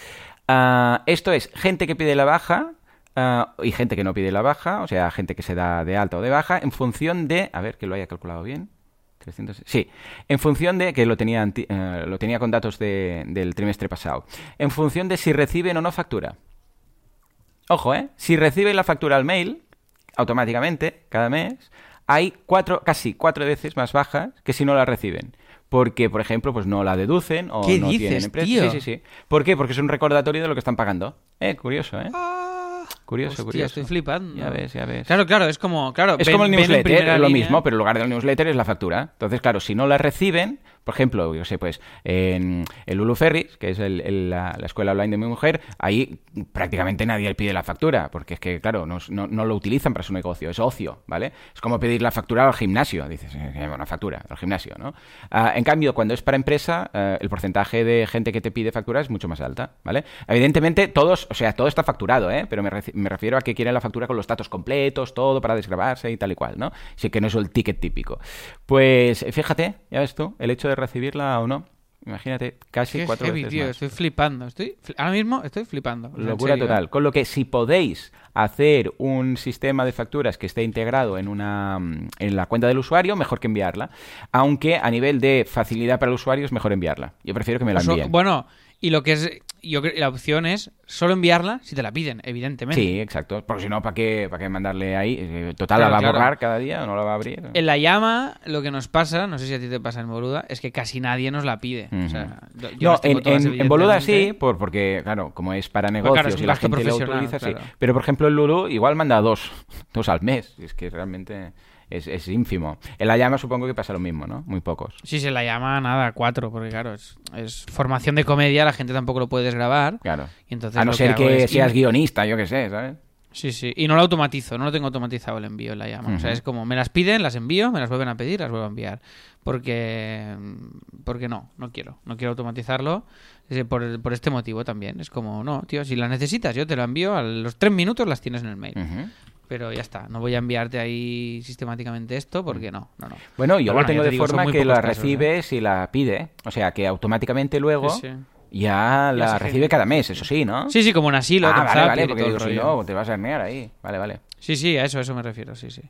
Ah, esto es gente que pide la baja ah, y gente que no pide la baja, o sea, gente que se da de alta o de baja, en función de. A ver, que lo haya calculado bien. 300, sí, en función de, que lo tenía, anti- eh, lo tenía con datos de- del trimestre pasado, en función de si reciben o no factura. Ojo, ¿eh? Si reciben la factura al mail, automáticamente, cada mes, hay cuatro, casi cuatro veces más bajas que si no la reciben. Porque, por ejemplo, pues no la deducen o ¿Qué no dices, tienen empresa. tío? Sí, sí, sí. ¿Por qué? Porque es un recordatorio de lo que están pagando. Eh, curioso, ¿eh? Curioso, Hostia, curioso. estoy flipando. Ya ves, ya ves. Claro, claro, es como, claro, Es ven- como el newsletter, es lo línea. mismo, pero en lugar del newsletter es la factura. Entonces, claro, si no la reciben, por ejemplo, yo sé, pues en el Lulu Ferris, que es el- la, la escuela online de mi mujer, ahí prácticamente nadie le pide la factura, porque es que, claro, no, no- lo utilizan para su negocio, es ocio, ¿vale? Es como pedir la factura al gimnasio, dices, eh, una factura al gimnasio, ¿no? Ah, en cambio, cuando es para empresa, eh, el porcentaje de gente que te pide factura es mucho más alta, ¿vale? Evidentemente, todos, o sea, todo está facturado, ¿eh? Pero me, me refiero a que quieren la factura con los datos completos, todo para desgrabarse y tal y cual, ¿no? Así que no es el ticket típico. Pues fíjate, ya ves tú, el hecho de recibirla o no, imagínate, casi cuatro heavy, veces tío, más. estoy flipando. Estoy, fli- ahora mismo estoy flipando. Locura total. Con lo que si podéis hacer un sistema de facturas que esté integrado en una mm, en la cuenta del usuario, mejor que enviarla. Aunque a nivel de facilidad para el usuario es mejor enviarla. Yo prefiero que me la envíen. bueno, y lo que es, yo creo, la opción es solo enviarla si te la piden, evidentemente. Sí, exacto. Porque si no, ¿para qué, ¿para qué mandarle ahí? Eh, Total, Claro, ¿la va claro. a borrar cada día o no la va a abrir? En la llama, lo que nos pasa, no sé si a ti te pasa en Boluda, es que casi nadie nos la pide. O sea, yo No, en, todas, en- en Boluda sí, por, porque, claro, como es para negocios claro, es un y la gente lo utiliza, sí. Pero, por ejemplo, el Lulu igual manda dos, dos al mes. Es que realmente es, es ínfimo. En la llama supongo que pasa lo mismo, ¿no? Muy pocos. Sí, se la llama nada, cuatro, porque claro, es, es formación de comedia, la gente tampoco lo puede desgrabar. Claro. Y entonces A no ser que es- seas guionista, yo qué sé, ¿sabes? Sí, sí. Y no lo automatizo, no lo tengo automatizado el envío en la llama. O sea, es como me las piden, las envío, me las vuelven a pedir, las vuelvo a enviar. Porque. Porque no, no quiero. No quiero automatizarlo eh, por, por este motivo también. Es como, no, tío, si las necesitas, yo te la envío, a los tres minutos las tienes en el mail. Pero ya está, no voy a enviarte ahí sistemáticamente esto porque no, no, no. Bueno, yo lo tengo te de digo, forma que la casos, ¿eh? recibes y la pide. O sea, que automáticamente luego Sí, sí. ya la recibe cada mes, eso sí, ¿no? Sí, sí, como un asilo. ah, vale, vale, porque digo, si no, te vas a hernear ahí. Vale, vale. Sí, sí, a eso, a eso me refiero, sí, sí.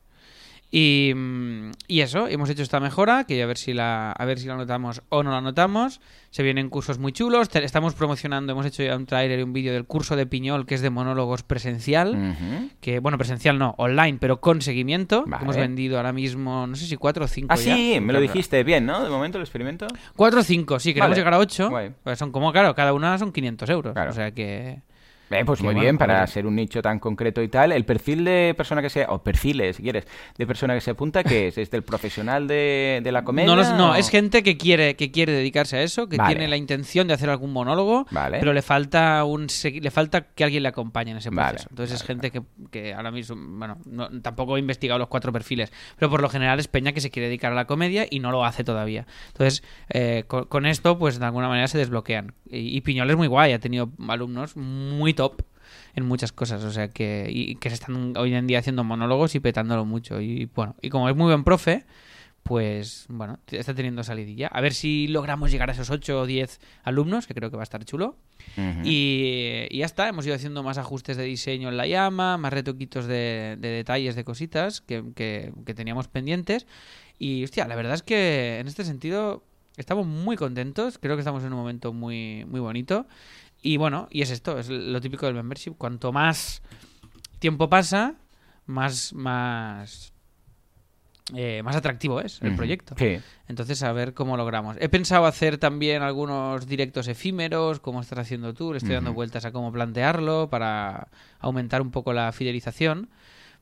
Y, mm, y eso, hemos hecho esta mejora, que a ver si la, a ver si la notamos o no la notamos. Se vienen cursos muy chulos, te- estamos promocionando, hemos hecho ya un trailer y un vídeo del curso de Piñol, que es de monólogos presencial. Que, bueno, presencial no, online, pero con seguimiento. Vale. Hemos vendido ahora mismo, no sé si cuatro o cinco Ah, ya. sí, me lo dijiste bien, ¿no? De momento el experimento. Cuatro o cinco, sí, queremos Vale. llegar a ocho. Guay. Pues son como, claro, cada una son 500 euros. Claro. O sea que... Eh, pues Qué muy bueno, bien, para ser un nicho tan concreto y tal. El perfil de persona que sea, o perfiles, si quieres, de persona que se apunta, que es? ¿Es del profesional de, de la comedia? No, no, o- es gente que quiere, que quiere dedicarse a eso, que Vale. tiene la intención de hacer algún monólogo, Vale. pero le falta un le falta que alguien le acompañe en ese Vale, proceso. Entonces es gente que, que ahora mismo, bueno, no- tampoco he investigado los cuatro perfiles, pero por lo general es peña que se quiere dedicar a la comedia y no lo hace todavía. Entonces, eh, con, con esto, pues de alguna manera se desbloquean. Y, y Piñol es muy guay, ha tenido alumnos muy top en muchas cosas, o sea que y que se están hoy en día haciendo monólogos y petándolo mucho y bueno, y como es muy buen profe, pues bueno, está teniendo salidilla. A ver si logramos llegar a esos 8 o 10 alumnos, que creo que va a estar chulo. Y, y ya está, hemos ido haciendo más ajustes de diseño en la llama, más retoquitos de, de detalles, de cositas que, que- que teníamos pendientes. Y hostia, la verdad es que en este sentido estamos muy contentos, creo que estamos en un momento muy, muy bonito. Y bueno, y es esto, es lo típico del membership. Cuanto más tiempo pasa, más, más eh, más atractivo es el proyecto. Sí. Entonces, a ver cómo logramos. He pensado hacer también algunos directos efímeros, como estás haciendo tú. Le estoy dando vueltas a cómo plantearlo para aumentar un poco la fidelización.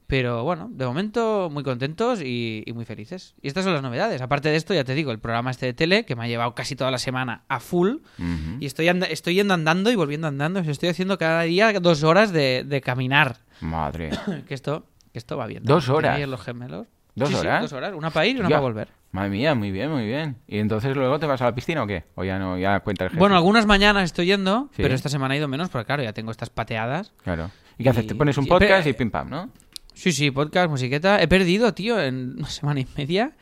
Pero bueno, de momento muy contentos y, y muy felices. Y estas son las novedades. Aparte de esto, ya te digo, el programa este de tele, que me ha llevado casi toda la semana a full. Y estoy, estoy yendo andando y volviendo andando. Estoy haciendo cada día dos horas de, de caminar. Madre. Que esto, que esto va bien. ¿Dos horas? los gemelos. ¿Dos Sí, sí, horas? dos horas. Una para ir y una para volver. Madre mía, muy bien, muy bien. ¿Y entonces luego te vas a la piscina o qué? ¿O ya no, ya cuenta el jefe? Bueno, algunas mañanas estoy yendo, Sí. pero esta semana he ido menos, porque claro, ya tengo estas pateadas. Claro. ¿Y qué haces? Te pones un podcast y pim pam, ¿no? Sí, sí, podcast, musiqueta. He perdido, tío, en una semana y media,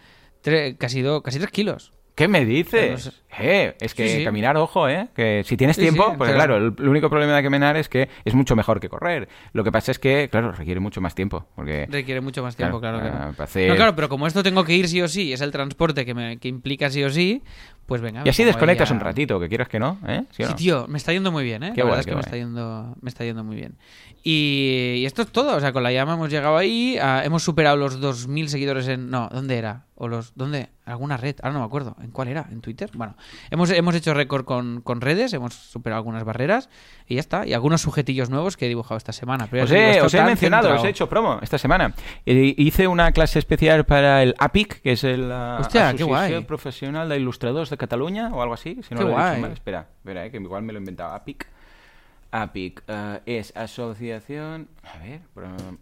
tre- casi, do- casi tres kilos. ¿Qué me no dices? sé. Eh, es que Sí, sí. caminar, ojo, ¿eh? Que si tienes tiempo, sí, pues claro, el, el único problema de caminar es que es mucho mejor que correr. Lo que pasa es que, claro, requiere mucho más tiempo. Porque Requiere mucho más tiempo, Claro, claro, que ah, no. para hacer- No, claro, pero como esto tengo que ir sí o sí, es el transporte que, me, que implica sí o sí, pues venga. Y así desconectas un ratito, que quieras que no, ¿eh? ¿Sí tío, me está yendo muy bien, ¿eh? Qué la guay, verdad es que me está, yendo, me está yendo muy bien. Y, y esto es todo, o sea, con la llama hemos llegado ahí, ah, hemos superado los 2.000 seguidores en... No, ¿dónde era? ¿O los dónde? ¿Alguna red? Ahora no me acuerdo. ¿En cuál era? ¿En Twitter? Bueno, hemos, hemos hecho récord con, con redes, hemos superado algunas barreras y ya está. Y algunos sujetillos nuevos que he dibujado esta semana. Pero Os digo, he, os he mencionado, centrado. os he hecho promo esta semana. Eh, hice una clase especial para el APIC, que es el uh, Hostia. Asociación Profesional de Ilustradores de Cataluña, o algo así, si no Qué lo he dicho guay. mal. Espera, espera, eh, que igual me lo he inventado. APIC. APIC eh, es Asociación... A ver,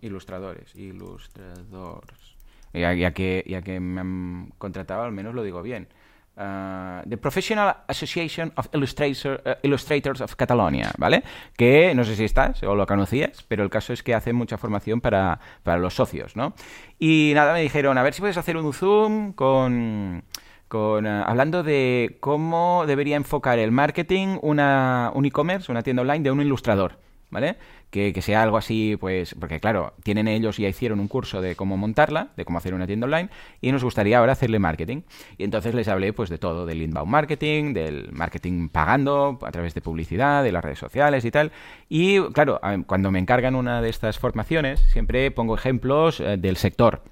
ilustradores. Ilustradores. Ya, ya que, ya que me han contratado, al menos lo digo bien. Uh, the Professional Association of Illustrator- eh, Illustrators of Catalonia, ¿vale? Que no sé si estás o lo conocías, pero el caso es que hace mucha formación para, para los socios, ¿no? Y nada, me dijeron, a ver si puedes hacer un Zoom con, con eh, hablando de cómo debería enfocar el marketing una, un e-commerce, una tienda online de un ilustrador, ¿vale? Que, sea algo así, pues, porque claro, tienen ellos ya hicieron un curso de cómo montarla, de cómo hacer una tienda online, y nos gustaría ahora hacerle marketing. Y entonces les hablé, pues, de todo, del inbound marketing, del marketing pagando a través de publicidad, de las redes sociales y tal. Y claro, cuando me encargan una de estas formaciones, siempre pongo ejemplos eh, del sector.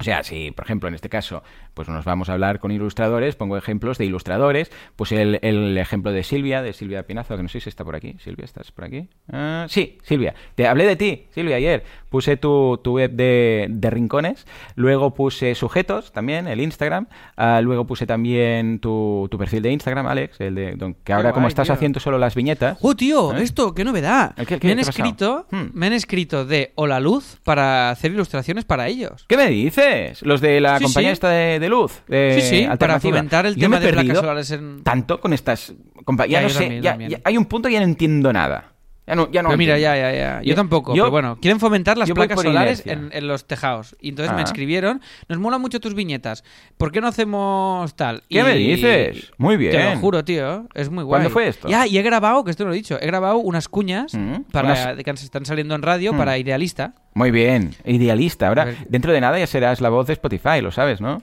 O sea, si, por ejemplo, en este caso, pues nos vamos a hablar con ilustradores, pongo ejemplos de ilustradores, pues el, el ejemplo de Silvia, de Silvia Pinazo, que no sé si está por aquí. Silvia, ¿estás por aquí? Ah, sí, Silvia. Te hablé de ti, Silvia, ayer. Puse tu, tu web de, de rincones, luego puse sujetos también, el Instagram, ah, luego puse también tu, tu perfil de Instagram, Alex, el de, don- que ahora como estás tío. haciendo solo las viñetas... ¡Oh, tío! ¿Eh? Esto, qué novedad. ¿El qué, el qué? Me han escrito, Hmm. me han escrito de Hola Luz para hacer ilustraciones para ellos. ¿Qué me dices? Los de la Sí, compañía sí. esta de, de luz. sí, sí, para fomentar el Yo tema de placas solares en... Tanto con estas compañías. Ya, Ya, no yo sé, también, ya- también. ya hay un punto que ya no entiendo nada. Ya no, ya no Pero mira, ya, ya, ya. Yo tampoco, yo- pero bueno, quieren fomentar las placas solares en, en los tejados. Y entonces Ah. me escribieron, nos mola mucho tus viñetas, ¿por qué no hacemos tal? ¿Qué Y- me dices? Muy bien. Te lo juro, tío, es muy guay. ¿Cuándo fue esto? Ya, y he grabado, que esto no lo he dicho, he grabado unas cuñas Mm, para unas- que están saliendo en radio Mm. para Idealista. Muy bien. Idealista. Ahora, dentro de nada ya serás la voz de Spotify, lo sabes, ¿no?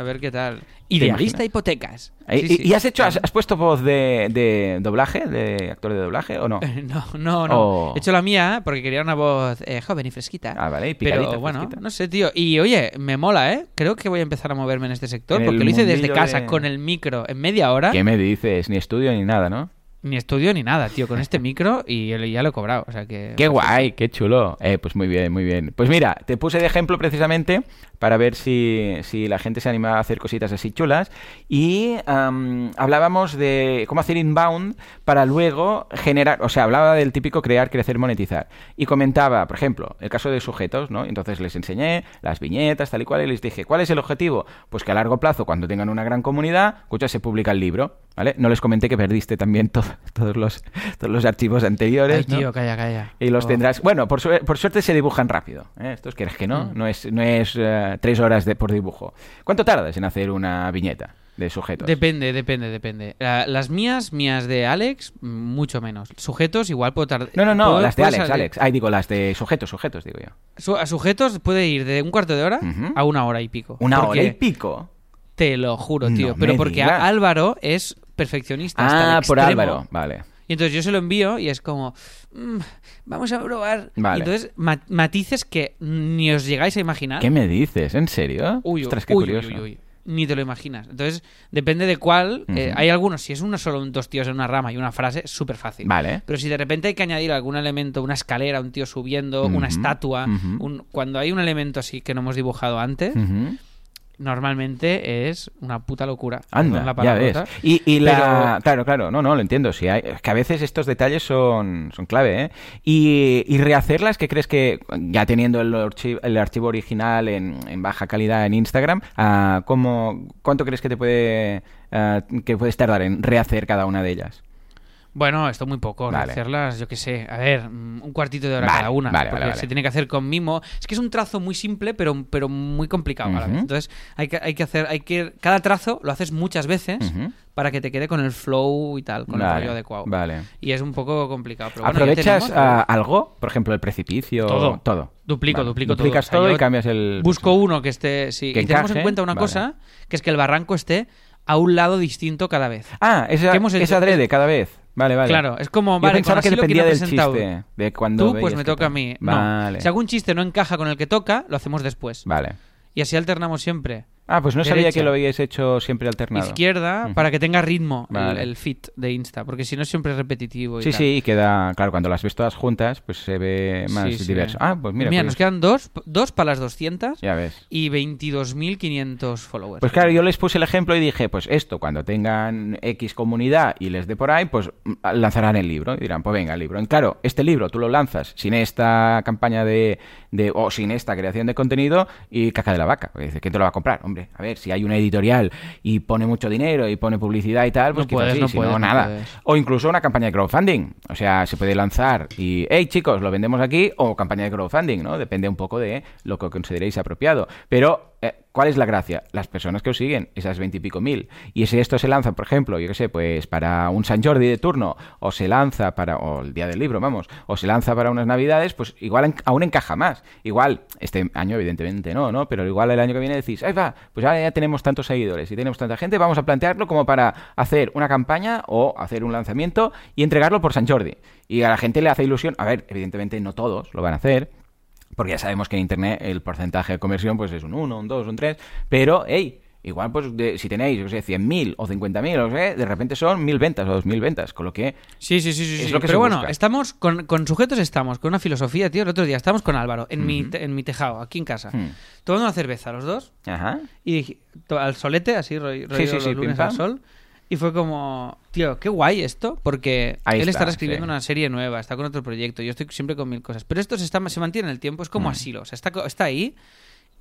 A ver qué tal. Idealista hipotecas. ¿Y, Sí, y- sí. y has hecho, has, has puesto voz de, de doblaje, de actor de doblaje o no? No, no, no. Oh. He hecho la mía porque quería una voz eh, joven y fresquita. Ah, vale, y picadita, Pero bueno, fresquita. no sé, tío. Y oye, me mola, ¿eh? Creo que voy a empezar a moverme en este sector En porque lo hice desde casa de- con el micro en media hora. ¿Qué me dices? Ni estudio ni nada, ¿no? Ni estudio ni nada, tío, con este micro y ya lo he cobrado. O sea que. Qué guay, qué chulo. Eh, pues muy bien, muy bien. Pues mira, te puse de ejemplo precisamente para ver si, si la gente se animaba a hacer cositas así chulas. Y am, hablábamos de cómo hacer inbound para luego generar, o sea, hablaba del típico crear, crecer, monetizar. Y comentaba, por ejemplo, el caso de sujetos, ¿no? Entonces les enseñé las viñetas, tal y cual, y les dije, ¿cuál es el objetivo? Pues que a largo plazo, cuando tengan una gran comunidad, escucha, se publica el libro, ¿vale? No les comenté que perdiste también to- todos, los, todos los archivos anteriores, Ay, ¿no? tío, calla, calla. Y los Oh. tendrás. Bueno, por, por suerte se dibujan rápido. ¿eh? Estos quieres que no. Mm. No es, no es eh, tres horas de, por dibujo. ¿Cuánto tardas en hacer una viñeta de sujetos? Depende, depende, depende. La- las mías, mías de Alex, mucho menos. Sujetos, igual puedo tardar. no, no, no. Las de Alex, salir- Alex. Ay, digo, las de sujetos, sujetos, digo yo. Su- a sujetos puede ir de un cuarto de hora a una hora y pico. Una hora y pico. Te lo juro, tío. No pero porque digas. Álvaro es perfeccionista. Ah, por extremo. Álvaro. Vale. Y entonces yo se lo envío y es como, "Mm, vamos a probar. Vale. Y entonces ma- matices que ni os llegáis a imaginar. ¿Qué me dices? ¿En serio? Uy, Ostras, qué uy, curioso. uy, uy, uy. Ni te lo imaginas. Entonces, depende de cuál. eh, hay algunos, si es uno solo dos tíos en una rama y una frase, súper fácil. Vale. Pero si de repente hay que añadir algún elemento, una escalera, un tío subiendo, una estatua, un- cuando hay un elemento así que no hemos dibujado antes. Normalmente es una puta locura. Anda, la ya ves. Y, y la... Pero- Claro, claro, no, no, lo entiendo. Sí, hay... es que a veces estos detalles son, son clave, ¿eh? Y, y rehacerlas, ¿qué crees que, ya teniendo el, archi- el archivo original en, en baja calidad en Instagram, ah, ¿cómo, ¿cuánto crees que te puede, ah, que puedes tardar en rehacer cada una de ellas? Bueno, esto muy poco. Vale. Hacerlas, yo qué sé, a ver, mm, un cuartito de hora Vale, cada una. vale, porque se tiene que hacer con mimo. Es que es un trazo muy simple, pero, pero muy complicado a la vez. Entonces, hay que, hay que hacer, hay que. Cada trazo lo haces muchas veces para que te quede con el flow y tal, con el rollo adecuado. Vale. Y es un poco complicado. Pero bueno, ¿Aprovechas tenemos, ah, algo? Por ejemplo, el precipicio. Todo. Todo. Duplico, duplico todo. Duplicas O sea, todo y cambias el. Busco uno que esté. Sí. Que y tenemos en cuenta una cosa, que es que el barranco esté a un lado distinto cada vez. Ah, esa, ¿Qué hemos hecho? es adrede cada vez. Vale, vale. Claro, es como, Yo vale, pensaba que dependía del chiste. De cuando Tú, pues me que toca a mí. No. Vale. Si algún chiste no encaja con el que toca, lo hacemos después. Vale. Y así alternamos siempre. Ah, pues no sabía que lo habíais hecho siempre alternado. Izquierda, Ujú. para que tenga ritmo el- Vale. el, fit de Insta. Porque si no, siempre es repetitivo. Y Sí, tal. sí, y queda, claro, cuando las ves todas juntas, pues se ve más Sí, sí. diverso. Ah, pues mira, nos pues, quedan dos, dos para las 200 ya ves. y 22.500 followers. Pues claro, yo les puse el ejemplo y dije, pues esto, cuando tengan X comunidad y les dé por ahí, pues mm, lanzarán el libro. Y dirán, pues venga, el libro. Y claro, este libro tú lo lanzas sin esta campaña de, de o sin esta creación de contenido y caca de la vaca. Porque dice, ¿quién te lo va a comprar? Hombre, a ver, si hay una editorial y pone mucho dinero y pone publicidad y tal, pues No quizás puedes, sí, no si puedes, no, no nada. puedes. O incluso una campaña de crowdfunding. O sea, se puede lanzar y, hey chicos, lo vendemos aquí, o campaña de crowdfunding, ¿no? Depende un poco de lo que consideréis apropiado. Pero, eh, ¿cuál es la gracia? Las personas que os siguen, esas veintipico mil. Y si esto se lanza, por ejemplo, yo qué sé, pues para un San Jordi de turno, o se lanza para, o el día del libro, vamos, o se lanza para unas navidades, pues igual aún encaja más. Igual, este año evidentemente no, ¿no? Pero igual el año que viene decís, ahí va, pues ahora ya tenemos tantos seguidores y tenemos tanta gente, vamos a plantearlo como para hacer una campaña o hacer un lanzamiento y entregarlo por San Jordi. Y a la gente le hace ilusión, a ver, evidentemente no todos lo van a hacer, porque ya sabemos que en Internet el porcentaje de conversión pues es un 1, un 2, un 3, pero, hey, igual pues de- si tenéis, qué sé, 100.000 o 50.000, o sé, de repente son 1.000 ventas o 2.000 ventas, con lo que... Sí, sí, sí, sí. Es lo que Pero bueno, busca. estamos con, con sujetos, estamos con una filosofía, tío. El otro día estábamos con Álvaro en, mi, en mi tejado, aquí en casa, Hmm. tomando una cerveza los dos Ajá. y al solete, así, rollo, Sí, sí, los sí, lunes al sol. Y fue como, tío, qué guay esto, porque Ahí él está, estará escribiendo sí. una serie nueva, está con otro proyecto, yo estoy siempre con mil cosas. Pero esto se, está, se mantiene en el tiempo, es como Mm. asilo, o sea, está, está ahí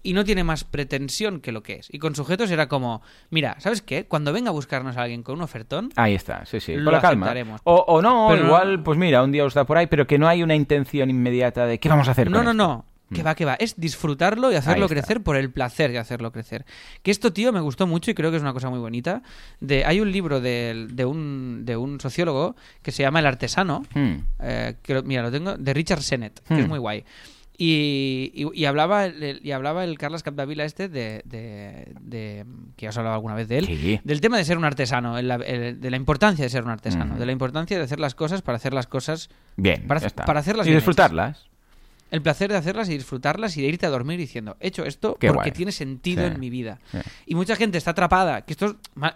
y no tiene más pretensión que lo que es. Y con sujetos era como, mira, ¿sabes qué? Cuando venga a buscarnos a alguien con un ofertón, Ahí está, sí, sí, Lo con la calma. O, o no, Pero no- igual, pues mira, un día os da por ahí, pero que no hay una intención inmediata de qué vamos a hacer No, con no, esto? no. Que Mm. va, que va. Es disfrutarlo y hacerlo crecer por el placer de hacerlo crecer. Que esto, tío, me gustó mucho y creo que es una cosa muy bonita. De, hay un libro de, de un, de un sociólogo que se llama El Artesano. Eh, que lo- mira, lo tengo, de Richard Sennett, que es muy guay. Y, y- y hablaba y hablaba el Carlos Capdavila este de, de, de- que ya os he hablado alguna vez de él Sí. del tema de ser un artesano el- el- de la importancia de ser un artesano Mm. de la importancia de hacer las cosas para hacer las cosas Bien, Para- hacerlas Y bien disfrutarlas. El placer de hacerlas y disfrutarlas y de irte a dormir diciendo, he hecho esto Qué porque guay. tiene sentido Sí. en mi vida. Sí. Y mucha gente está atrapada, que esto es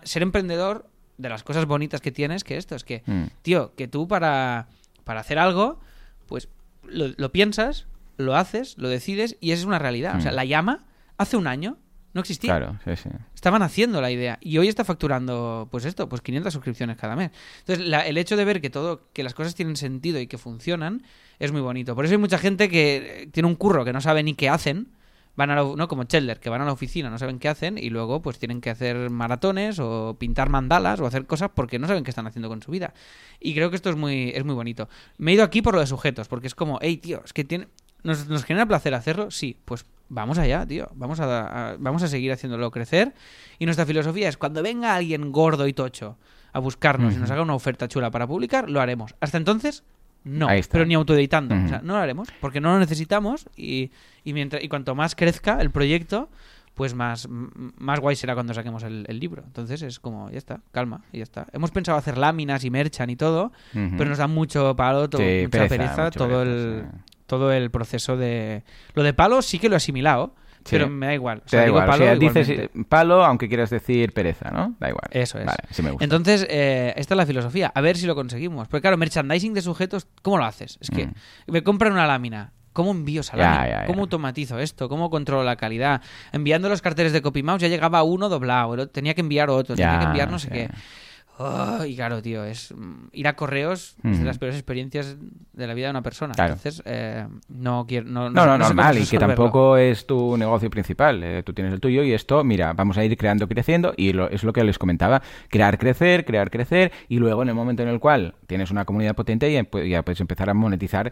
ser emprendedor de las cosas bonitas que tienes, que esto es que, Mm. tío, que tú para, para hacer algo, pues lo, lo piensas, lo haces, lo decides y es una realidad. O sea, Mm. la llama hace un año no existía. Claro, sí, sí. Estaban haciendo la idea y hoy está facturando, pues esto, pues 500 suscripciones cada mes. Entonces, la- el hecho de ver que todo, que las cosas tienen sentido y que funcionan es muy bonito. Por eso hay mucha gente que eh, tiene un curro que no sabe ni qué hacen, van a la, no como Chandler, que van a la oficina, no saben qué hacen y luego pues tienen que hacer maratones o pintar mandalas o hacer cosas porque no saben qué están haciendo con su vida. Y creo que esto es muy es muy bonito. Me he ido aquí por lo de sujetos, porque es como, hey, tío, es que tiene ¿Nos, ¿Nos genera placer hacerlo? Sí, pues vamos allá, tío. Vamos a, a- vamos a seguir haciéndolo crecer. Y nuestra filosofía es cuando venga alguien gordo y tocho a buscarnos y nos haga una oferta chula para publicar, lo haremos. Hasta entonces, no. Pero ni autoeditando. O sea, no lo haremos porque no lo necesitamos y, y, mientras, y cuanto más crezca el proyecto, pues más, más guay será cuando saquemos el, el libro. Entonces es como, ya está, calma, y ya está. Hemos pensado hacer láminas y merchan y todo, pero nos da mucho palo, to- Sí, mucha pereza, todo, pereza, el, sí. Todo el proceso de... Lo de palo sí que lo he asimilado, Sí. pero me da igual. O sea, da digo igual, o palo sea, dices eh, palo aunque quieras decir pereza, ¿no? Da igual. Eso es. Vale, sí me gusta. Entonces, eh, esta es la filosofía. A ver si lo conseguimos. Porque claro, merchandising de sujetos, ¿cómo lo haces? Es que Mm. me compran una lámina. ¿Cómo envío esa lámina? ya, ya. ¿Cómo automatizo esto? ¿Cómo controlo la calidad? Enviando los carteles de CopyMouse ya llegaba uno doblado. Tenía que enviar otro. tenía que enviar no sé qué. Oh, y claro, tío, es mm, ir a correos es de las peores experiencias de la vida de una persona. Claro. Entonces, eh, no quiero. No, No, no, cómo normal, y que tampoco es tu negocio principal. eh, tú tienes el tuyo y esto, mira, vamos a ir creando, creciendo, y lo- es lo que les comentaba: crear, crecer, crear, crecer, y luego en el momento en el cual tienes una comunidad potente, ya, pu- ya puedes empezar a monetizar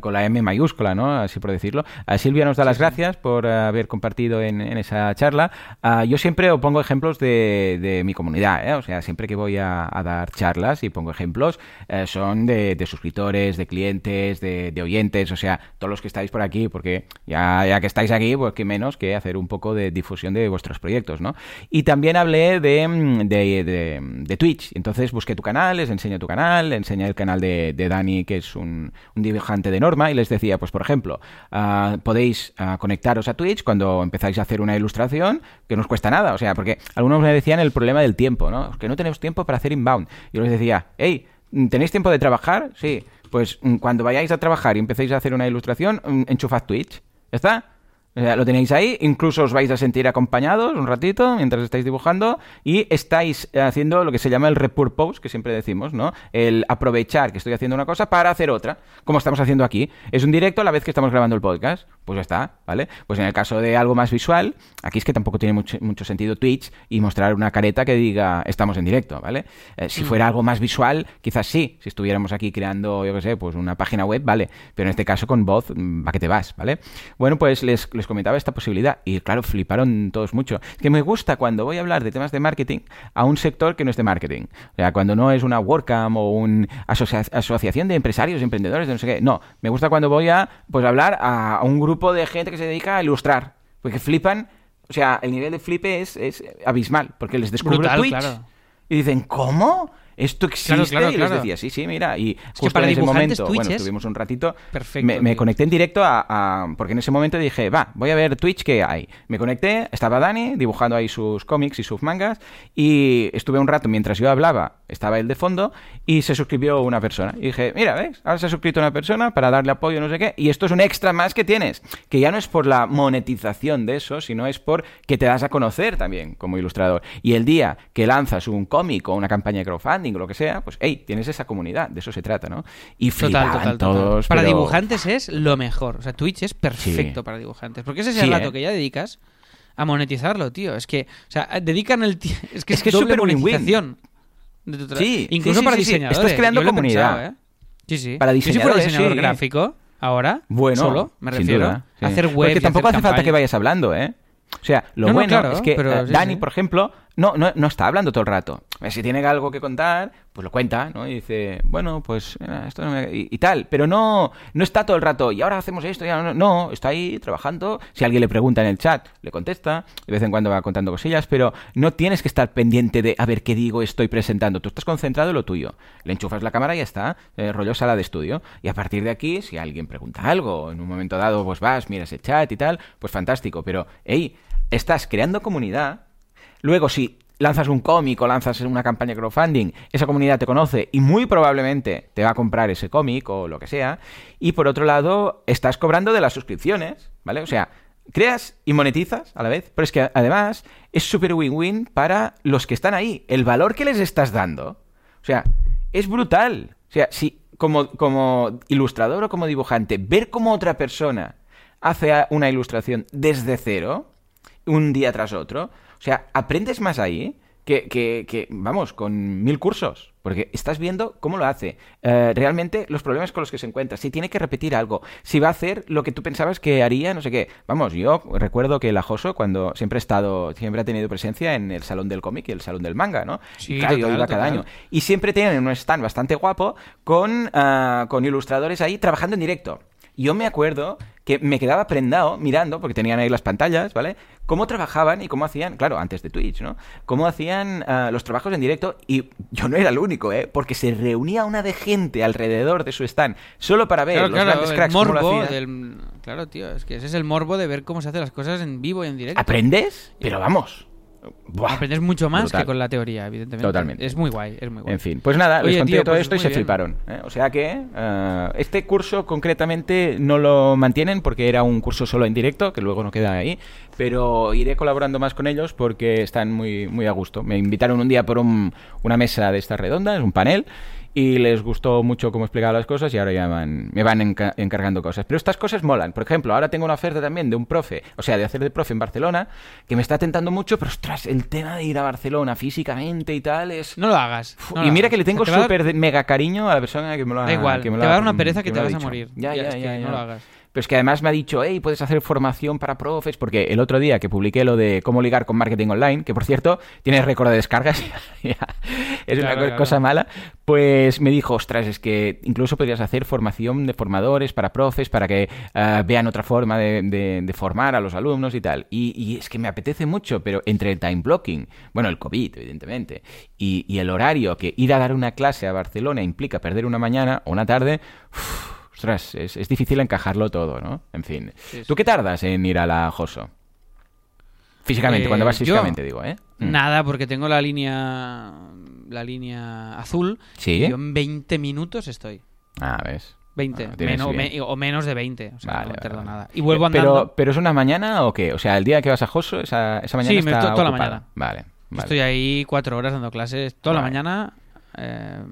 con la M mayúscula, ¿no? Así por decirlo. A Silvia nos da las gracias por eh, haber compartido en, en esa charla. Ah, yo siempre os pongo ejemplos de, de mi comunidad, ¿eh? O sea, siempre que voy a, a dar charlas y pongo ejemplos, eh, son de, de suscriptores, de clientes, de, de oyentes, o sea, todos los que estáis por aquí, porque ya, ya que estáis aquí, pues qué menos que hacer un poco de difusión de vuestros proyectos, ¿no? Y también hablé de, mm, de, Twitch, entonces busqué tu canal, les enseño tu canal, enseñé el canal de, de Dani, que es un, un dibujante de norma, y les decía, pues por ejemplo, ah, podéis ah, conectaros a Twitch cuando empezáis a hacer una ilustración, que no os cuesta nada, o sea, porque algunos me decían el problema del tiempo, ¿no? Que no tenemos tiempo para hacer inbound. Yo les decía, hey, ¿tenéis tiempo de trabajar? Sí. Pues mm, cuando vayáis a trabajar y empecéis a hacer una ilustración, mm, enchufad Twitch. ¿Ya está? Lo tenéis ahí, incluso os vais a sentir acompañados un ratito mientras estáis dibujando y estáis haciendo lo que se llama el repurpose, que siempre decimos, ¿no? El aprovechar que estoy haciendo una cosa para hacer otra, como estamos haciendo aquí. Es un directo a la vez que estamos grabando el podcast. Pues ya está, ¿vale? Pues en el caso de algo más visual, aquí es que tampoco tiene mucho, mucho sentido Twitch y mostrar una careta que diga estamos en directo, ¿vale? Eh, si fuera algo más visual, quizás sí. Si estuviéramos aquí creando, yo qué sé, pues una página web, vale. Pero en este caso con voz, mm, va que te vas, ¿vale? Bueno, pues les, les comentaba esta posibilidad y claro, fliparon todos mucho. Es que me gusta cuando voy a hablar de temas de marketing a un sector que no es de marketing. O sea, cuando no es una WordCamp o una asociación de empresarios emprendedores de no sé qué. No, me gusta cuando voy a pues hablar a, a un grupo de gente que se dedica a ilustrar. Porque flipan, o sea, el nivel de flipe es, es abismal, porque les descubro Brutal, Twitch claro. y dicen, ¿cómo? ¿Esto existe? Claro, claro, y les decía, sí, sí, mira. Y justo para en ese momento, Twitch bueno, es estuvimos un ratito, perfecto, me, conecté en directo a, a- Porque en ese momento dije, va, voy a ver Twitch que hay. Me conecté, estaba Dani dibujando ahí sus cómics y sus mangas y estuve un rato mientras yo hablaba, estaba él de fondo y se suscribió una persona. Y dije, mira, ¿ves? Ahora se ha suscrito una persona para darle apoyo, no sé qué. Y esto es un extra más que tienes, que ya no es por la monetización de eso, sino es por que te das a conocer también como ilustrador. Y el día que lanzas un cómic o una campaña de crowdfunding o lo que sea, pues, hey, tienes esa comunidad, de eso se trata, ¿no? Y Total, total, total. todos. Para pero- dibujantes es lo mejor. O sea, Twitch es perfecto Sí. para dibujantes. Porque ese es Sí, el rato ¿eh? que ya dedicas a monetizarlo, tío. Es que, o sea, dedican el tiempo. Es que es, que es win-win. monetización. Sí, Incluso sí, para sí, sí, sí. diseñadores. Estás creando Yo comunidad. pensado, ¿eh? Sí, sí. Para Yo si fuera diseñadores, diseñador sí. gráfico, ahora, Bueno, solo, me refiero, duda, sí. hacer web Porque tampoco hace falta que campaña. vayas hablando, ¿eh? O sea, lo No, no, bueno claro, es que pero eh, sí, Dani, sí. por ejemplo, no, no, no está hablando todo el rato. Eh, Si tiene algo que contar, pues lo cuenta, ¿no? Y dice, bueno, pues esto no me- y, tal. Pero no, no está todo el rato, y ahora hacemos esto, ya no, no, está ahí trabajando. Si alguien le pregunta en el chat, le contesta. De vez en cuando va contando cosillas, pero no tienes que estar pendiente de a ver qué digo, estoy presentando. Tú estás concentrado en lo tuyo. Le enchufas la cámara y ya está. Eh, rollo sala de estudio. Y a partir de aquí, si alguien pregunta algo, en un momento dado, pues vas, miras el chat y tal, pues fantástico. Pero, hey, estás creando comunidad. Luego, si lanzas un cómic o lanzas una campaña de crowdfunding, esa comunidad te conoce y muy probablemente te va a comprar ese cómic o lo que sea. Y por otro lado, estás cobrando de las suscripciones, ¿vale? O sea, creas y monetizas a la vez, pero es que además es súper win-win para los que están ahí. El valor que les estás dando, o sea, es brutal. O sea, si como, como ilustrador o como dibujante, ver cómo otra persona hace una ilustración desde cero, un día tras otro, sea, aprendes más ahí que, que- que, vamos, con mil cursos, porque estás viendo cómo lo hace, eh, realmente los problemas con los que se encuentra, si tiene que repetir algo, si va a hacer lo que tú pensabas que haría, no sé qué. Vamos, yo recuerdo que el Ajoso, cuando siempre ha estado, siempre ha tenido presencia en el Salón del Cómic y el Salón del Manga, ¿no? Sí, Y claro, yo total, iba cada total. año. Y siempre tienen un stand bastante guapo con, ah, con ilustradores ahí trabajando en directo. Yo me acuerdo que me quedaba prendado mirando, porque tenían ahí las pantallas, ¿vale? Cómo trabajaban y cómo hacían, claro, antes de Twitch, ¿no? Cómo hacían ah, los trabajos en directo y yo no era el único, ¿eh? Porque se reunía una de gente alrededor de su stand solo para ver Claro, los claro, grandes cracks cómo lo morbo hacían. del... Claro, tío, es que ese es el morbo de ver cómo se hacen las cosas en vivo y en directo. ¿Aprendes? Pero vamos. Buah. Aprendes mucho más Brutal. que con la teoría, evidentemente. Totalmente. Es muy guay, es muy guay. En fin, pues nada, les Oye, conté tío, todo pues esto y se bien. fliparon. ¿eh? O sea que eh, este curso concretamente no lo mantienen porque era un curso solo en directo, que luego no queda ahí, pero iré colaborando más con ellos porque están muy, muy a gusto. Me invitaron un día por un- una mesa de estas redondas, un panel, y les gustó mucho cómo explicaba las cosas y ahora ya van- me van enca- encargando cosas. Pero estas cosas molan. Por ejemplo, ahora tengo una oferta también de un profe, o sea, de hacer de profe en Barcelona, que me está tentando mucho, pero ostras, el tema de ir a Barcelona físicamente y tal es... No lo hagas. No y lo mira hagas. que le tengo dar- súper mega cariño a la persona que me lo ha Da igual, que me te va a dar una pereza que te vas a morir. Ya, Ya, ya, es ya, que ya. no lo hagas. Pero es que además me ha dicho, hey, puedes hacer formación para profes, porque el otro día que publiqué lo de cómo ligar con marketing online, que por cierto tiene récord de descargas, es una Claro, co- claro. cosa mala, pues me dijo, ostras, es que incluso podrías hacer formación de formadores para profes, para que ah, vean otra forma de, de- de formar a los alumnos y tal. Y, y es que me apetece mucho, pero entre el time blocking, bueno, el COVID, evidentemente, y, y el horario, que ir a dar una clase a Barcelona implica perder una mañana o una tarde, ostras, es, es difícil encajarlo todo, ¿no? En fin. Sí, sí. ¿Tú qué tardas en ir a la Joso? Físicamente, Eh, cuando vas yo- físicamente, digo, ¿eh? Mm. Nada, porque tengo la línea la línea azul. Sí. Y yo en 20 minutos estoy. Ah, ves. 20. Bueno, tienes Menos- bien. me- o menos de 20. O sea, Vale, no tardo vale. nada. Y vuelvo Eh, andando. Pero, ¿Pero es una mañana o qué? O sea, el día que vas a Joso, esa, esa mañana Sí, me- to- toda la mañana. Vale. Estoy ahí cuatro horas dando clases toda la mañana eh,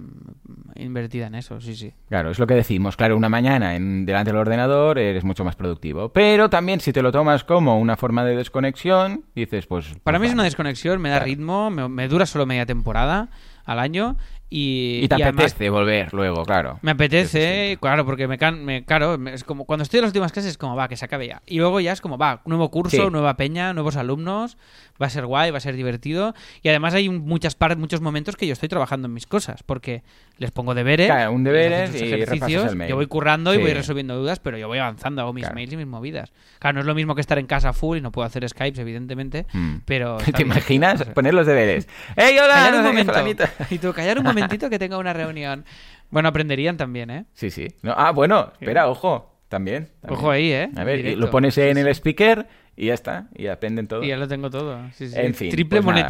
invertida en eso, sí, sí. Claro, es lo que decimos. Claro, una mañana en, delante del ordenador eres mucho más productivo. Pero también si te lo tomas como una forma de desconexión, dices, pues... Para pues mí es una desconexión, me da Claro. ritmo, me, me dura solo media temporada al año y, Y te y además apetece volver luego, claro. Me apetece, claro, porque me, can, me claro, es como cuando estoy en las últimas clases es como va, que se acabe ya. Y luego ya es como va, nuevo curso, Sí. nueva peña, nuevos alumnos, va a ser guay, va a ser divertido. Y además hay muchas par- muchos momentos que yo estoy trabajando en mis cosas, porque les pongo deberes, Claro, un deberes y ejercicios, el mail. yo voy currando Sí. y voy resolviendo dudas, pero yo voy avanzando, hago mis Claro. mails y mis movidas. Claro, no es lo mismo que estar en casa full y no puedo hacer Skypes, evidentemente, Mm. pero... ¿Te imaginas poner los deberes? ¡Ey, hola! Callar no un qué, momento. Y tú, callar un momentito que tenga una reunión. Bueno, aprenderían también, ¿eh? Sí, sí. No, ah, bueno, espera, ojo. También. también. Ojo ahí, ¿eh? A ver, Directo. lo pones en el speaker y ya está. Y aprenden todo. Y ya lo tengo todo. Sí, sí. En fin, Triple pues nada.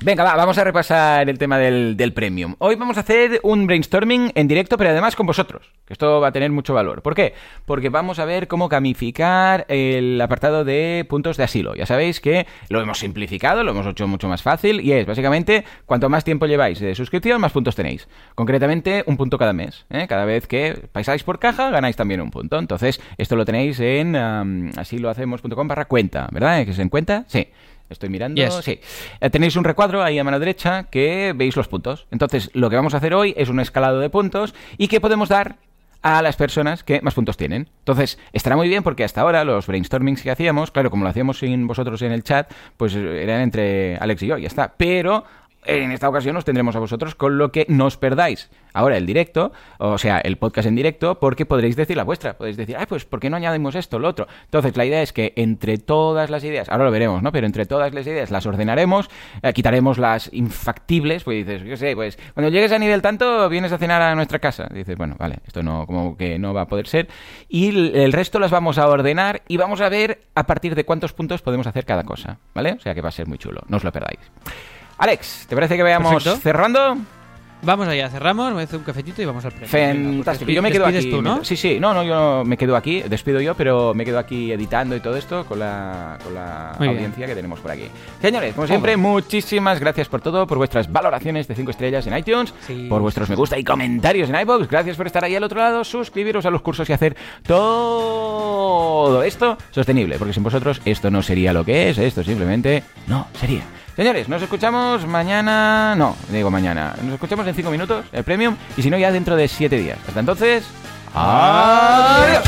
Venga, va, vamos a repasar el tema del, del premium. Hoy vamos a hacer un brainstorming en directo, pero además con vosotros, que esto va a tener mucho valor. ¿Por qué? Porque vamos a ver cómo gamificar el apartado de puntos de asilo. Ya sabéis que lo hemos simplificado, lo hemos hecho mucho más fácil y es básicamente cuanto más tiempo lleváis de suscripción, más puntos tenéis. Concretamente, un punto cada mes. ¿eh? Cada vez que pasáis por caja, ganáis también un punto. Entonces, esto lo tenéis en um, asilohacemos.com barra cuenta, ¿verdad? ¿Que se en cuenta? Sí. Estoy mirando. Yes. Sí. Eh, tenéis un recuadro ahí a mano derecha que veis los puntos. Entonces, lo que vamos a hacer hoy es un escalado de puntos y que podemos dar a las personas que más puntos tienen. Entonces, estará muy bien porque hasta ahora los brainstormings que hacíamos, claro, como lo hacíamos sin vosotros en el chat, pues eran entre Alex y yo, y ya está. Pero en esta ocasión os tendremos a vosotros con lo que no os perdáis. Ahora el directo, o sea, el podcast en directo, porque podréis decir la vuestra. Podéis decir, ay, pues, ¿por qué no añadimos esto, lo otro? Entonces, la idea es que entre todas las ideas, ahora lo veremos, ¿no? Pero entre todas las ideas las ordenaremos, eh, quitaremos las infactibles, pues dices, yo sé, pues, cuando llegues a nivel tanto, vienes a cenar a nuestra casa. Dices, bueno, vale, esto no, como que no va a poder ser. Y el resto las vamos a ordenar y vamos a ver a partir de cuántos puntos podemos hacer cada cosa, ¿vale? O sea que va a ser muy chulo, no os lo perdáis. Alex, ¿te parece que vayamos Perfecto. cerrando? Vamos allá, cerramos, me hace un cafetito y vamos al premio. Fantástico. Venga, Yo me quedo aquí. tú, ¿no? Sí, sí. No, no, yo me quedo aquí. Despido yo, pero me quedo aquí editando y todo esto con la, con la Muy bien. audiencia que tenemos por aquí. Señores, como siempre, muchísimas gracias por todo, por vuestras valoraciones de 5 estrellas en iTunes, Sí. por vuestros me gusta y comentarios en iVoox. Gracias por estar ahí al otro lado, suscribiros a los cursos y hacer todo esto sostenible, porque sin vosotros esto no sería lo que es, esto simplemente no sería. Señores, nos escuchamos mañana. No, digo mañana. Nos escuchamos en 5 minutos, el premium, y si no, ya dentro de 7 días. Hasta entonces. ¡Adiós!